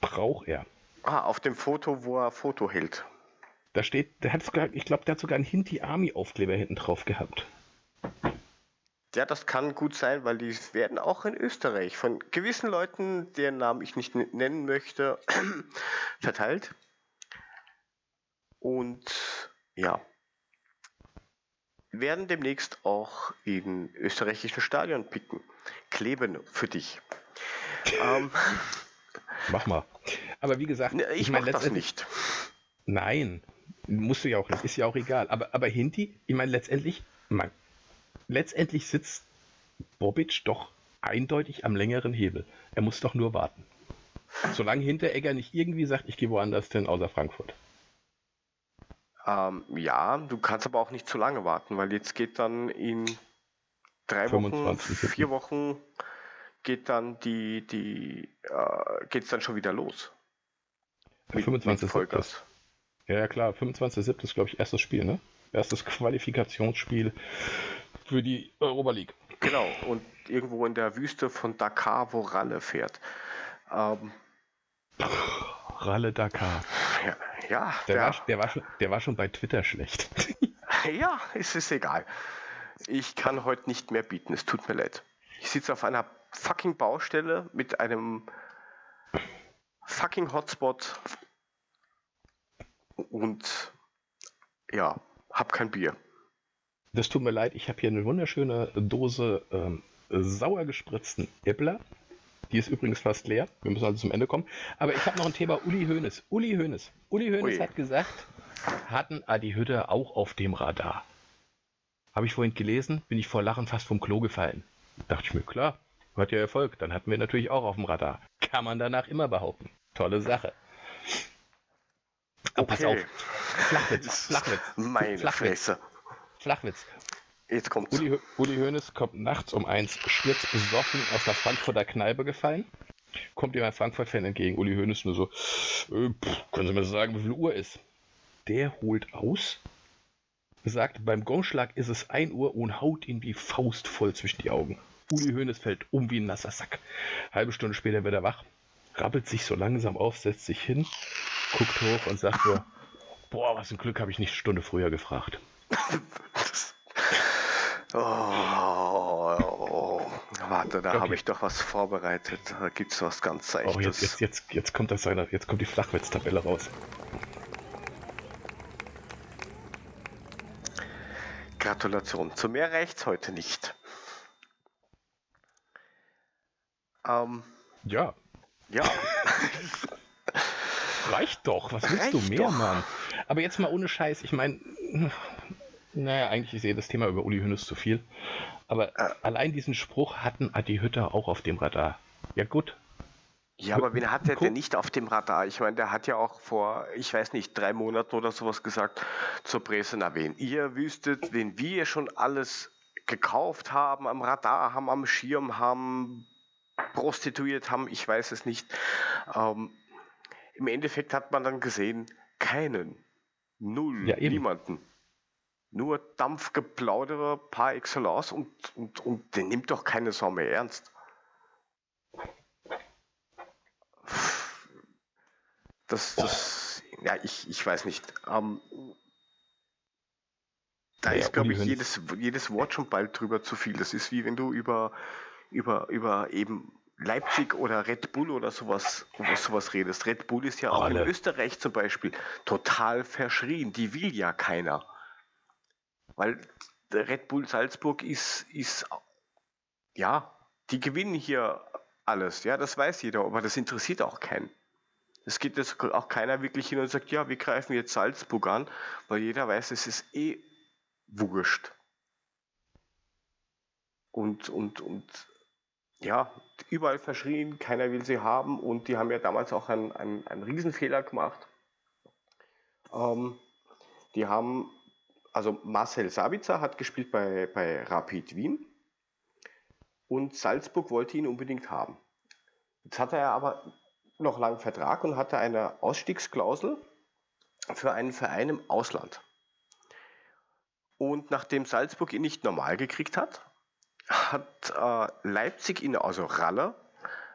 Braucht er. ah, auf dem Foto, wo er Foto hält. Da steht, der hat sogar, ich glaube, der hat sogar einen Hinti Army Aufkleber hinten drauf gehabt. Ja, das kann gut sein, weil die werden auch in Österreich von gewissen Leuten, deren Namen ich nicht nennen möchte, verteilt. Und ja, werden demnächst auch in österreichischen Stadion picken. Kleben für dich. ähm, Mach mal. Aber wie gesagt, ne, ich mein, mach das letztendlich- nicht. Nein, musst du ja auch nicht, ist ja auch egal. Aber, aber Hinti, ich meine, letztendlich, man, letztendlich sitzt Bobic doch eindeutig am längeren Hebel. Er muss doch nur warten. Solange Hinteregger nicht irgendwie sagt, ich gehe woanders hin, außer Frankfurt. Ähm, ja, du kannst aber auch nicht zu lange warten, weil jetzt geht dann in drei Wochen, 25. vier Wochen geht dann die, die, äh, geht's dann schon wieder los. Mit, 25. Mit Ja, ja, klar. 25.7. ist, glaube ich, erstes Spiel, ne? Erstes Qualifikationsspiel für die Europa League. Genau. Und irgendwo in der Wüste von Dakar, wo Ralle fährt. Ähm, Ralle Dakar. Ja, ja der, der, war, der, war schon, der war schon bei Twitter schlecht. ja, es ist egal. Ich kann heute nicht mehr bieten, es tut mir leid. Ich sitze auf einer fucking Baustelle mit einem fucking Hotspot und ja, hab kein Bier. Das tut mir leid, ich habe hier eine wunderschöne Dose ähm, sauer gespritzten Äppler. Die ist übrigens fast leer. Wir müssen also zum Ende kommen. Aber ich habe noch ein Thema Uli Hoeneß. Uli Hoeneß. Uli Hoeneß hat gesagt, hatten Adi Hütter auch auf dem Radar. Habe ich vorhin gelesen, bin ich vor Lachen fast vom Klo gefallen. Dachte ich mir, klar, hat ja Erfolg. Dann hatten wir natürlich auch auf dem Radar. Kann man danach immer behaupten. Tolle Sache. Okay. pass auf. Flachwitz, Flachwitz. Meine Flachwitz. Fresse. Flachwitz. Jetzt kommt's. Uli, Uli Hoeneß kommt nachts um eins sturzbesoffen aus der Frankfurter Kneipe gefallen. Kommt ihm ein Frankfurt-Fan entgegen. Uli Hoeneß nur so, äh, pff, können Sie mir sagen, wie viel Uhr ist? Der holt aus, sagt, beim Gongschlag ist es 1 Uhr und haut ihm die Faust voll zwischen die Augen. Uli Hoeneß fällt um wie ein nasser Sack. Halbe Stunde später wird er wach, rappelt sich so langsam auf, setzt sich hin, guckt hoch und sagt nur, boah, was ein Glück, habe ich nicht eine Stunde früher gefragt. oh, oh, warte, da okay. habe ich doch was vorbereitet. Da gibt es was ganz Seichtes. Oh, jetzt, jetzt, jetzt, jetzt kommt das seiner, jetzt kommt die Flachwitz-Tabelle raus. Gratulation. Zu mehr reicht's heute nicht. Ähm, ja. Ja. Reicht doch. Was willst Reicht du mehr, doch. Mann? Aber jetzt mal ohne Scheiß. Ich meine, naja, eigentlich sehe das Thema über Uli Hoeneß zu viel. Aber äh, allein diesen Spruch hatten Adi Hütter auch auf dem Radar. Ja, gut. Ja, aber wen hat der denn nicht auf dem Radar? Ich meine, der hat ja auch vor, ich weiß nicht, drei Monaten oder sowas gesagt zur Presse, na, wen ihr wüsstet, wen wir schon alles gekauft haben, am Radar haben, am Schirm haben, prostituiert haben, ich weiß es nicht. Ähm, Im Endeffekt hat man dann gesehen, keinen, null, ja, niemanden. Nur Dampfgeplauderer par excellence und, und, und den nimmt doch keine Sau mehr ernst. Das, das, ja, ich, ich weiß nicht. Ähm, da ja, ist, glaube ich, jedes, jedes Wort schon bald drüber zu viel. Das ist wie wenn du über, über, über eben Leipzig oder Red Bull oder sowas, über sowas redest. Red Bull ist ja auch Alle. in Österreich zum Beispiel total verschrien. Die will ja keiner. Weil Red Bull Salzburg ist, ist, ja, die gewinnen hier alles. Ja, das weiß jeder, aber das interessiert auch keinen. Es geht jetzt auch keiner wirklich hin und sagt, ja, wir greifen jetzt Salzburg an, weil jeder weiß, es ist eh wurscht. Und, und, und ja, überall verschrien, keiner will sie haben und die haben ja damals auch einen, einen, einen Riesenfehler gemacht. Ähm, die haben, also Marcel Sabitzer hat gespielt bei, bei Rapid Wien und Salzburg wollte ihn unbedingt haben. Jetzt hatte er aber noch langen Vertrag und hatte eine Ausstiegsklausel für einen Verein im Ausland. Und nachdem Salzburg ihn nicht normal gekriegt hat, hat äh, Leipzig ihn, also Raller,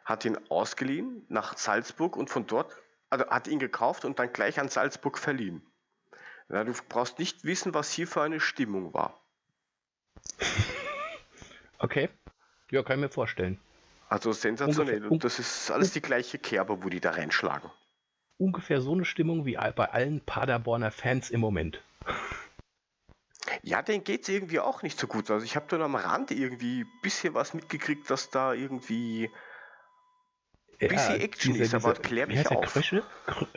hat ihn ausgeliehen nach Salzburg und von dort, also hat ihn gekauft und dann gleich an Salzburg verliehen. Ja, du brauchst nicht wissen, was hier für eine Stimmung war. Okay. Ja, kann ich mir vorstellen. Also sensationell. Ungefähr, und das ist alles die gleiche Kerbe, wo die da reinschlagen. Ungefähr so eine Stimmung wie bei allen Paderborner Fans im Moment. Ja, denen geht es irgendwie auch nicht so gut. Also ich habe da am Rand irgendwie ein bisschen was mitgekriegt, dass da irgendwie ein bisschen ja, Action diese, ist, aber klär mich heißt auf. Der Krösche?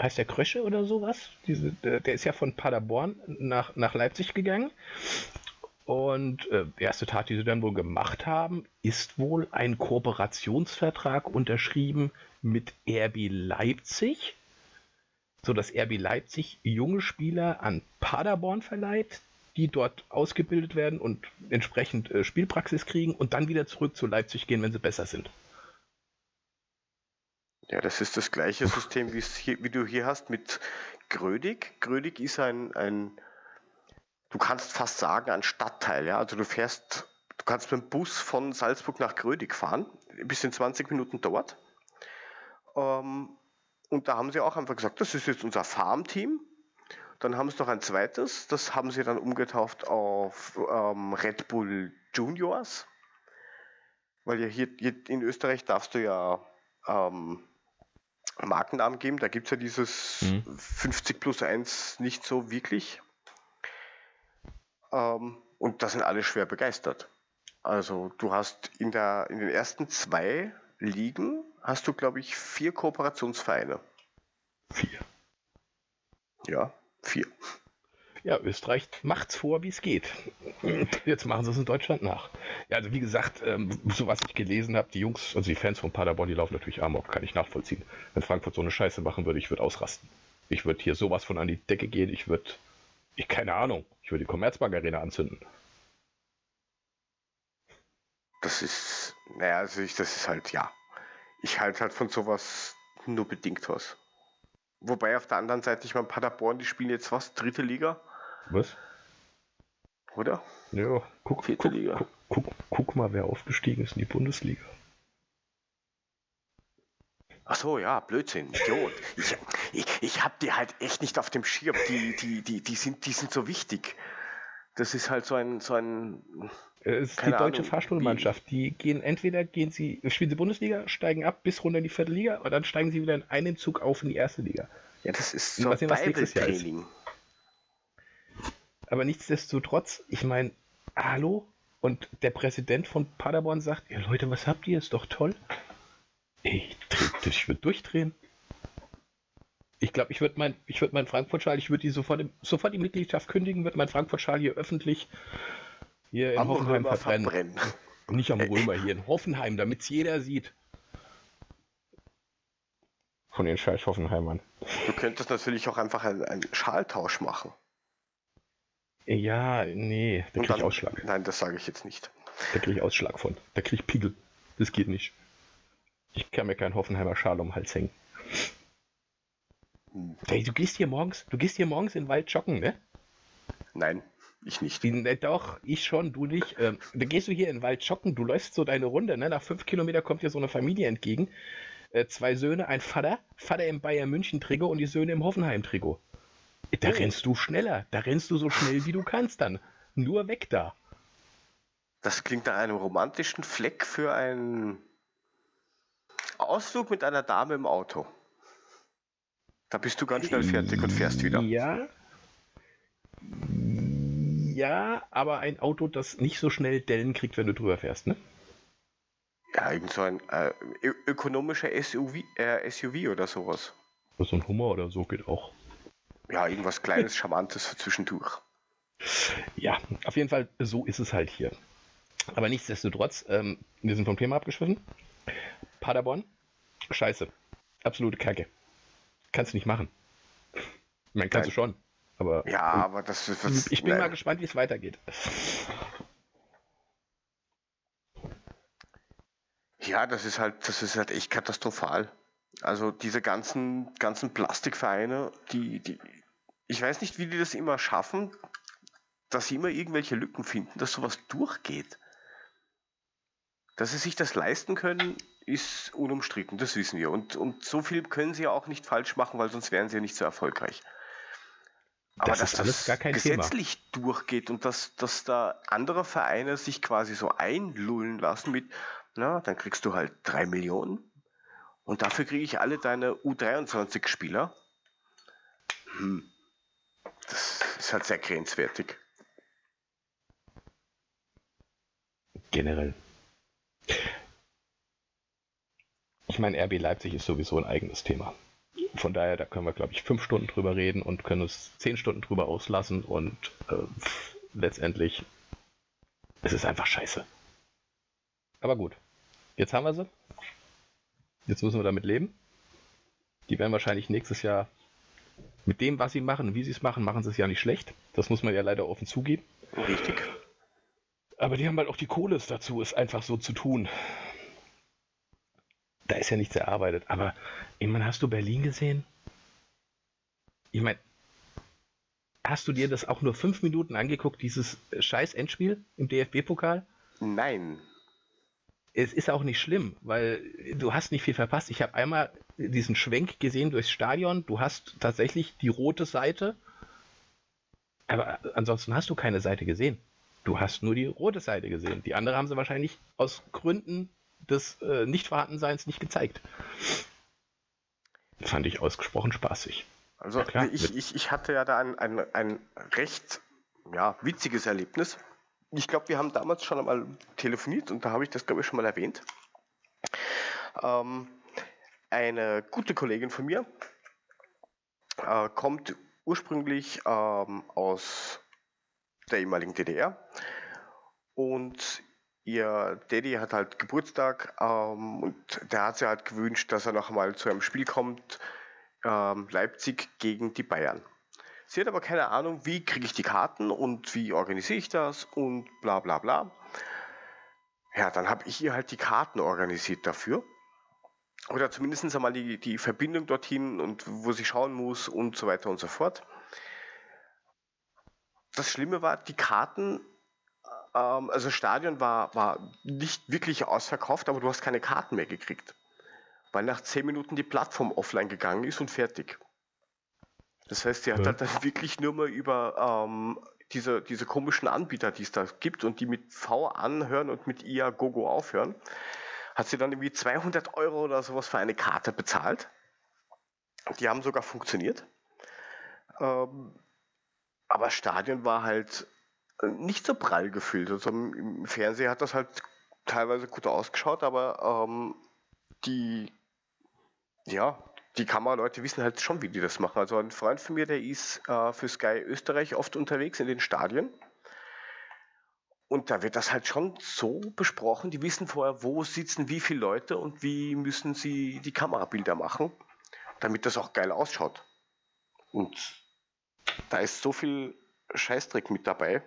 Heißt der Krösche oder sowas? Diese, der, der, ist ja von Paderborn nach, nach Leipzig gegangen. Und äh, erste Tat, die sie dann wohl gemacht haben, ist wohl ein Kooperationsvertrag unterschrieben mit RB Leipzig, sodass RB Leipzig junge Spieler an Paderborn verleiht, die dort ausgebildet werden und entsprechend äh, Spielpraxis kriegen und dann wieder zurück zu Leipzig gehen, wenn sie besser sind. Ja, das ist das gleiche System, hier, wie du hier hast mit Grödig. Grödig ist ein, ein, du kannst fast sagen, ein Stadtteil. Ja? Also du fährst, du kannst mit dem Bus von Salzburg nach Grödig fahren, bis in 20 Minuten dort. Ähm, und da haben sie auch einfach gesagt, das ist jetzt unser Farmteam. Dann haben sie noch ein zweites, das haben sie dann umgetauft auf ähm, Red Bull Juniors. Weil ja hier, hier in Österreich darfst du ja ähm, Markennamen geben. Da gibt es ja dieses mhm. 50 plus 1 nicht so wirklich. Ähm, und da sind alle schwer begeistert. Also du hast in, der, in den ersten zwei Ligen hast du, glaube ich, vier Kooperationsvereine. Vier. Ja, vier. Ja, Österreich macht's vor, wie es geht. Jetzt machen sie es in Deutschland nach. Ja, also wie gesagt, ähm, so was ich gelesen habe, die Jungs, also die Fans von Paderborn, die laufen natürlich amok, kann ich nachvollziehen. Wenn Frankfurt so eine Scheiße machen würde, ich würde ausrasten. Ich würde hier sowas von an die Decke gehen, ich würde, ich keine Ahnung, ich würde die Commerzbank Arena anzünden. Das ist, naja, also ich, das ist halt, ja. Ich halte halt von sowas nur bedingt was. Wobei auf der anderen Seite, ich meine, Paderborn, die spielen jetzt was? Dritte Liga? Was? Oder? Ja, guck, Vierte guck, Liga. Guck, guck, guck, mal, wer aufgestiegen ist in die Bundesliga. Ach so, ja, Blödsinn, Idiot. Ich, ich, ich hab die halt echt nicht auf dem Schirm. Die, die, die, die, sind, die sind so wichtig. Das ist halt so ein. So ein es ist die deutsche Ahnung, Fahrstuhlmannschaft. Die gehen entweder gehen sie, spielen sie Bundesliga, steigen ab bis runter in die vierte Liga und dann steigen sie wieder in einen Zug auf in die erste Liga. Ja, das ist so ein Bible-Training. Aber nichtsdestotrotz, ich meine, hallo? Und der Präsident von Paderborn sagt, ja Leute, was habt ihr? Ist doch toll. Ich, ich würde durchdrehen. Ich glaube, ich würde mein, ich würde mein Frankfurt-Schal, ich würde die sofort, sofort die Mitgliedschaft kündigen, würde mein Frankfurt-Schal hier öffentlich hier in am Hoffenheim verbrennen. verbrennen. Nicht am Römer, hier in Hoffenheim, damit es jeder sieht. Von den scheiß Hoffenheimern. Du könntest natürlich auch einfach einen, einen Schaltausch machen. Ja, nee, da kriege ich Ausschlag. Nein, das sage ich jetzt nicht. Da kriege ich Ausschlag von. Da kriege ich Pickel. Das geht nicht. Ich kann mir keinen Hoffenheimer Schal um den Hals hängen. Hm. Hey, du gehst hier morgens, du gehst hier morgens in den Wald joggen, ne? Nein, ich nicht. Die, doch, ich schon, du nicht. Ähm, da gehst du hier in den Wald joggen, du läufst so deine Runde, ne? Nach fünf Kilometern kommt dir so eine Familie entgegen. Äh, zwei Söhne, ein Vater, Vater im Bayern München Trikot und die Söhne im Hoffenheim Trikot. Da oh. rennst du schneller. Da rennst du so schnell, wie du kannst dann. Nur weg da. Das klingt nach einem romantischen Fleck für einen Ausflug mit einer Dame im Auto. Da bist du ganz schnell fertig und fährst wieder. Ja. Ja, aber ein Auto, das nicht so schnell Dellen kriegt, wenn du drüber fährst, ne? Ja, irgend so ein äh, ökonomischer SUV, äh, SUV oder sowas. So ein Hummer oder so geht auch. Ja, irgendwas Kleines, Charmantes für zwischendurch. Ja, auf jeden Fall, so ist es halt hier. Aber nichtsdestotrotz, ähm, wir sind vom Thema abgeschwiffen. Paderborn, scheiße. Absolute Kacke. Kannst du nicht machen. Ich meine, kannst Nein. du schon. Aber, ja, aber das ist. Ich bin Nein. mal gespannt, wie es weitergeht. Ja, das ist halt, das ist halt echt katastrophal. Also diese ganzen, ganzen Plastikvereine, die, die, ich weiß nicht, wie die das immer schaffen, dass sie immer irgendwelche Lücken finden, dass sowas durchgeht. Dass sie sich das leisten können, ist unumstritten, das wissen wir. Und, und so viel können sie ja auch nicht falsch machen, weil sonst wären sie ja nicht so erfolgreich. Aber das dass das gesetzlich Thema. durchgeht und dass, dass da andere Vereine sich quasi so einlullen lassen mit, na, dann kriegst du halt drei Millionen, und dafür kriege ich alle deine U23-Spieler. Hm. Das ist halt sehr grenzwertig. Generell. Ich meine, RB Leipzig ist sowieso ein eigenes Thema. Von daher, da können wir, glaube ich, fünf Stunden drüber reden und können es zehn Stunden drüber auslassen und äh, letztendlich es ist einfach scheiße. Aber gut, jetzt haben wir sie. Jetzt müssen wir damit leben. Die werden wahrscheinlich nächstes Jahr mit dem, was sie machen, wie sie es machen, machen sie es ja nicht schlecht. Das muss man ja leider offen zugeben. Richtig. Aber die haben halt auch die Kohle dazu, es einfach so zu tun. Da ist ja nichts erarbeitet. Aber ich meine, hast du Berlin gesehen? Ich meine, hast du dir das auch nur fünf Minuten angeguckt, dieses scheiß Endspiel im DFB-Pokal? Nein. Es ist auch nicht schlimm, weil du hast nicht viel verpasst. Ich habe einmal diesen Schwenk gesehen durchs Stadion. Du hast tatsächlich die rote Seite, aber ansonsten hast du keine Seite gesehen. Du hast nur die rote Seite gesehen. Die andere haben sie wahrscheinlich aus Gründen des äh, Nichtvorhandenseins nicht gezeigt. Fand ich ausgesprochen spaßig. Also ja, ich, ich, ich hatte ja da ein, ein, ein recht ja, witziges Erlebnis. Ich glaube, wir haben damals schon einmal telefoniert und da habe ich das, glaube ich, schon mal erwähnt. Ähm, eine gute Kollegin von mir äh, kommt ursprünglich ähm, aus der ehemaligen DDR und ihr Daddy hat halt Geburtstag ähm, und der hat sich halt gewünscht, dass er noch einmal zu einem Spiel kommt, ähm, Leipzig gegen die Bayern. Sie hat aber keine Ahnung, wie kriege ich die Karten und wie organisiere ich das und bla bla bla. Ja, dann habe ich ihr halt die Karten organisiert dafür. Oder zumindest einmal die, die Verbindung dorthin und wo sie schauen muss und so weiter und so fort. Das Schlimme war, die Karten, ähm, also Stadion war, war nicht wirklich ausverkauft, aber du hast keine Karten mehr gekriegt. Weil nach 10 Minuten die Plattform offline gegangen ist und fertig. Das heißt, sie hat ja. dann wirklich nur mal über ähm, diese, diese komischen Anbieter, die es da gibt und die mit V anhören und mit IA Gogo aufhören, hat sie dann irgendwie 200 Euro oder sowas für eine Karte bezahlt. Die haben sogar funktioniert. Ähm, aber Stadion war halt nicht so prall gefüllt. Also im Fernsehen hat das halt teilweise gut ausgeschaut, aber ähm, die, ja, die Kameraleute wissen halt schon, wie die das machen. Also ein Freund von mir, der ist äh, für Sky Österreich oft unterwegs in den Stadien. Und da wird das halt schon so besprochen. Die wissen vorher, wo sitzen wie viele Leute und wie müssen sie die Kamerabilder machen, damit das auch geil ausschaut. Und da ist so viel Scheißdreck mit dabei.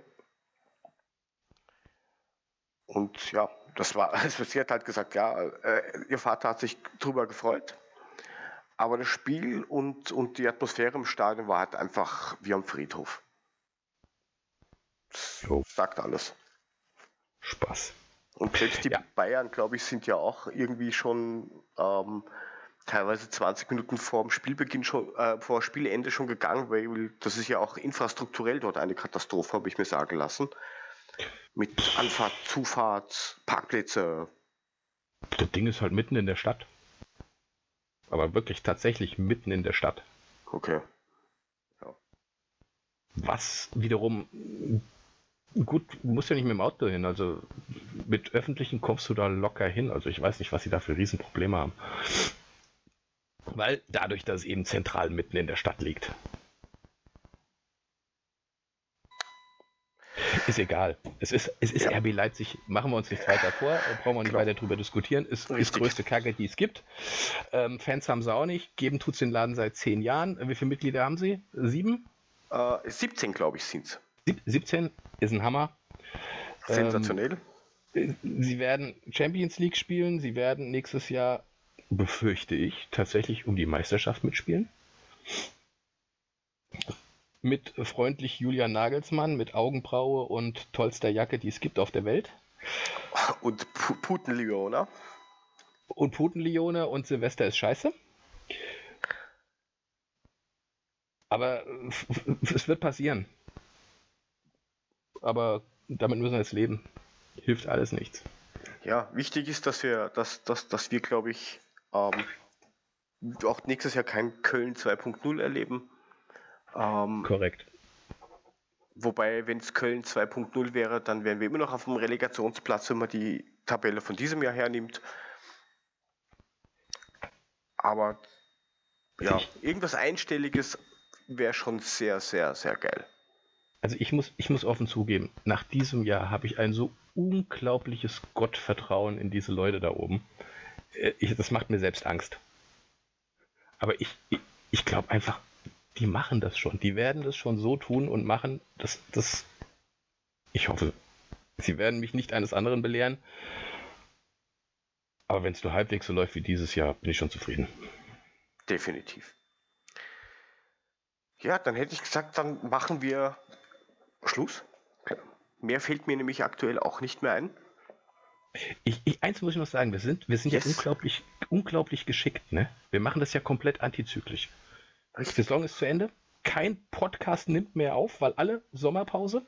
Und ja, das war, also sie hat halt gesagt, ja, äh, ihr Vater hat sich drüber gefreut. Aber das Spiel und, und die Atmosphäre im Stadion war halt einfach wie am Friedhof. Das jo. sagt alles. Spaß. Und selbst die ja. Bayern, glaube ich, sind ja auch irgendwie schon ähm, teilweise 20 Minuten vor dem Spielbeginn schon, äh, vor Spielende schon gegangen, weil das ist ja auch infrastrukturell dort eine Katastrophe, habe ich mir sagen lassen. Mit Anfahrt, Zufahrt, Parkplätze. Das Ding ist halt mitten in der Stadt. Aber wirklich tatsächlich mitten in der Stadt. Okay. Ja. Was wiederum gut, muss ja nicht mit dem Auto hin. Also mit öffentlichen kommst du da locker hin. Also ich weiß nicht, was sie da für Riesenprobleme haben. Weil dadurch, dass es eben zentral mitten in der Stadt liegt. Ist egal. Es ist, es ist ja. RB Leipzig. Machen wir uns nicht weiter vor. Brauchen wir nicht genau. weiter drüber diskutieren. Ist die größte Kacke, die es gibt. Ähm, Fans haben sie auch nicht. Geben tut es den Laden seit zehn Jahren. Wie viele Mitglieder haben sie? Sieben? Äh, 17, glaube ich, sind es. 17 ist ein Hammer. Sensationell. Ähm, sie werden Champions League spielen. Sie werden nächstes Jahr, befürchte ich, tatsächlich um die Meisterschaft mitspielen mit freundlich Julian Nagelsmann mit Augenbraue und tollster Jacke, die es gibt auf der Welt. Und P Putenlione. Und Putenlione und Silvester ist scheiße. Aber es wird passieren. Aber damit müssen wir jetzt leben. Hilft alles nichts. Ja, wichtig ist, dass wir, dass, dass, dass wir, glaube ich, ähm, auch nächstes Jahr kein Köln 2.0 erleben ähm, Korrekt. Wobei, wenn es Köln 2.0 wäre, dann wären wir immer noch auf dem Relegationsplatz, wenn man die Tabelle von diesem Jahr hernimmt. Aber ja, irgendwas Einstelliges wäre schon sehr, sehr, sehr geil. Also ich muss, ich muss offen zugeben, nach diesem Jahr habe ich ein so unglaubliches Gottvertrauen in diese Leute da oben. Äh, ich, das macht mir selbst Angst. Aber ich, ich, ich glaube einfach, die machen das schon. Die werden das schon so tun und machen, dass das. Ich hoffe, sie werden mich nicht eines anderen belehren. Aber wenn es nur halbwegs so läuft wie dieses Jahr, bin ich schon zufrieden. Definitiv. Ja, dann hätte ich gesagt, dann machen wir Schluss. Mehr fällt mir nämlich aktuell auch nicht mehr ein. Ich, ich, eins muss ich noch sagen, wir sind, wir sind Yes. ja unglaublich, unglaublich geschickt, ne? Wir machen das ja komplett antizyklisch. Die Saison ist zu Ende. Kein Podcast nimmt mehr auf, weil alle Sommerpause.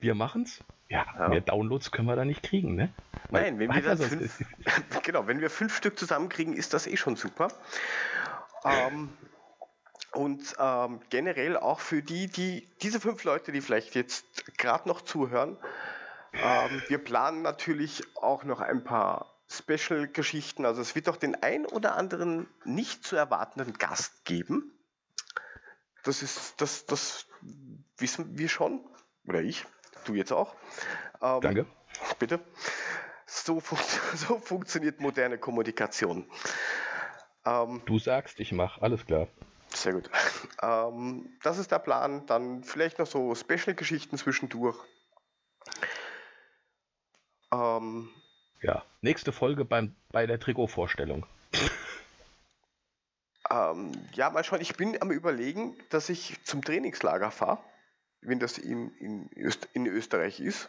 Wir machen's. Ja, Ja. mehr Downloads können wir da nicht kriegen, ne? Weil- Nein, wenn wir man fünf, genau, wenn wir fünf Stück zusammenkriegen, ist das eh schon super. Ähm, und ähm, generell auch für die, die diese fünf Leute, die vielleicht jetzt gerade noch zuhören, ähm, wir planen natürlich auch noch ein paar Special-Geschichten. Also es wird auch den ein oder anderen nicht zu erwartenden Gast geben. Das ist, das, das wissen wir schon. Oder ich. Du jetzt auch. Ähm, Danke. Bitte. So, fun so funktioniert moderne Kommunikation. Ähm, Du sagst, ich mach, alles klar. sehr gut. Ähm, das ist der Plan. Dann vielleicht noch so Special-Geschichten zwischendurch. Ähm, Ja. Nächste Folge beim, bei der Trikotvorstellung. Ähm, ja, mal schauen. Ich bin am Überlegen, dass ich zum Trainingslager fahre, wenn das in, in, Öst in Österreich ist.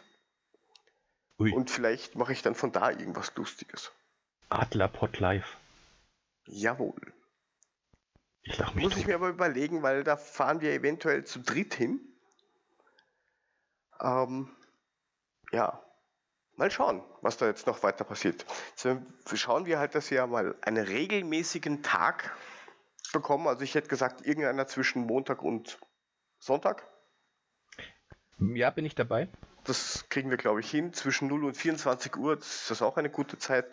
Ui, Und vielleicht mache ich dann von da irgendwas Lustiges. Adlerpot live. Jawohl. Ich lach mich Muss ich tot. mir aber überlegen, weil da fahren wir eventuell zu dritt hin. Ähm, ja, mal schauen, was da jetzt noch weiter passiert. So, schauen wir halt, dass wir mal einen regelmäßigen Tag bekommen. Also ich hätte gesagt, irgendeiner zwischen Montag und Sonntag. Ja, bin ich dabei. Das kriegen wir, glaube ich, hin. Zwischen 0 und 24 Uhr, das ist das auch eine gute Zeit.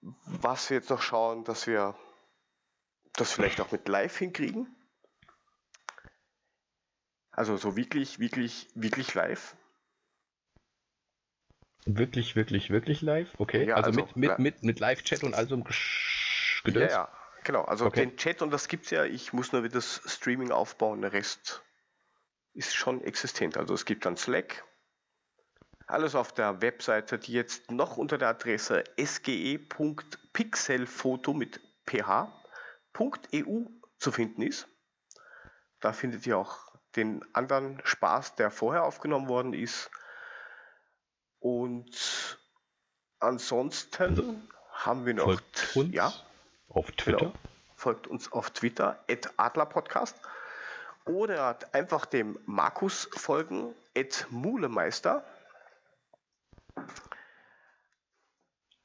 Was wir jetzt noch schauen, dass wir das vielleicht auch mit live hinkriegen. Also so wirklich, wirklich, wirklich live. Wirklich, wirklich, wirklich live? Okay. Ja, also, also, mit, mit, mit, mit Live-Chat und all so einem Gedöns? Ja, ja, genau. Also Okay. den Chat und das gibt es ja. Ich muss nur wieder das Streaming aufbauen. Der Rest ist schon existent. Also es gibt dann Slack. Alles auf der Webseite, die jetzt noch unter der Adresse sge.pixelfoto mit ph.eu zu finden ist. Da findet ihr auch den anderen Spaß, der vorher aufgenommen worden ist. Und ansonsten haben wir noch Folgt uns ja, auf Twitter. Genau. folgt uns auf Twitter, adlerpodcast. Oder einfach dem Markus folgen, Mulemeister.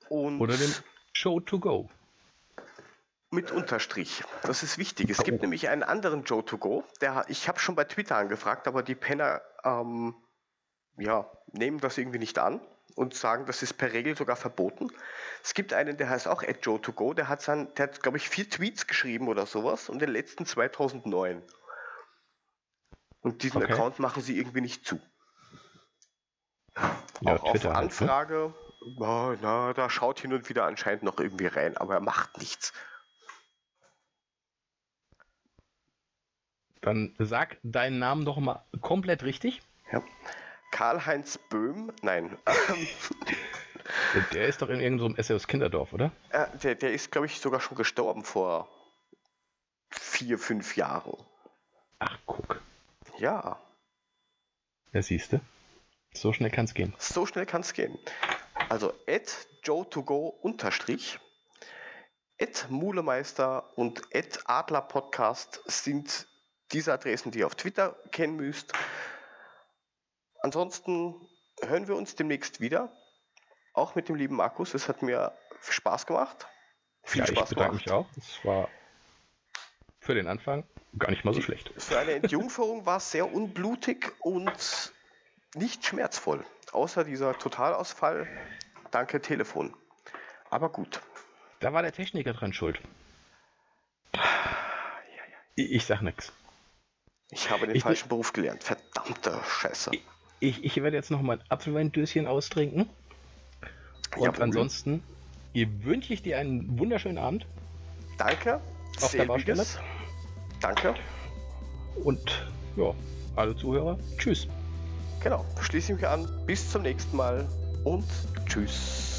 Und Oder dem Show to Go. mit Unterstrich. Das ist wichtig. Es gibt Oh. nämlich einen anderen Joe to go. Der, ich habe schon bei Twitter angefragt, aber die Penner ähm, ja, nehmen das irgendwie nicht an und sagen, das ist per Regel sogar verboten. Es gibt einen, der heißt auch Joe to go. Der hat, sein, der hat glaube ich, vier Tweets geschrieben oder sowas und den letzten 2009. Und diesen Okay. Account machen sie irgendwie nicht zu. Ja, auch auf Twitter halt, ne? Anfrage, na, na, da schaut hin und wieder anscheinend noch irgendwie rein, aber er macht nichts. Dann sag deinen Namen doch mal komplett richtig. Ja. Karl-Heinz Böhm, nein, Der ist doch in irgendeinem Essay aus Kinderdorf, oder? der, der ist, glaube ich, sogar schon gestorben vor vier, fünf Jahren. Ach, guck. Ja, siehst du. So schnell kann's gehen. so schnell kann es gehen. Also at joe2go unterstrich, at Mulemeister und at Adler Podcast sind diese Adressen, die ihr auf Twitter kennen müsst. Ansonsten hören wir uns demnächst wieder. Auch mit dem lieben Markus. Es hat mir Spaß gemacht. Viel ja, ich Spaß bedanke gemacht. mich auch. Es war für den Anfang gar nicht mal so schlecht. Für eine Entjungferung war es sehr unblutig und nicht schmerzvoll. Außer dieser Totalausfall. Danke, Telefon. Aber gut. Da war der Techniker dran schuld. Ich, ich sag nix. Ich habe den Ich- falschen Beruf gelernt. Verdammte Scheiße. Ich, ich werde jetzt noch mal ein Apfelweindöschen austrinken. Und Jawohl. ansonsten wünsche ich dir einen wunderschönen Abend Danke. Auf der Selbiges. Danke. und ja, alle Zuhörer, tschüss. Genau. Schließe ich mich an. Bis zum nächsten Mal und tschüss.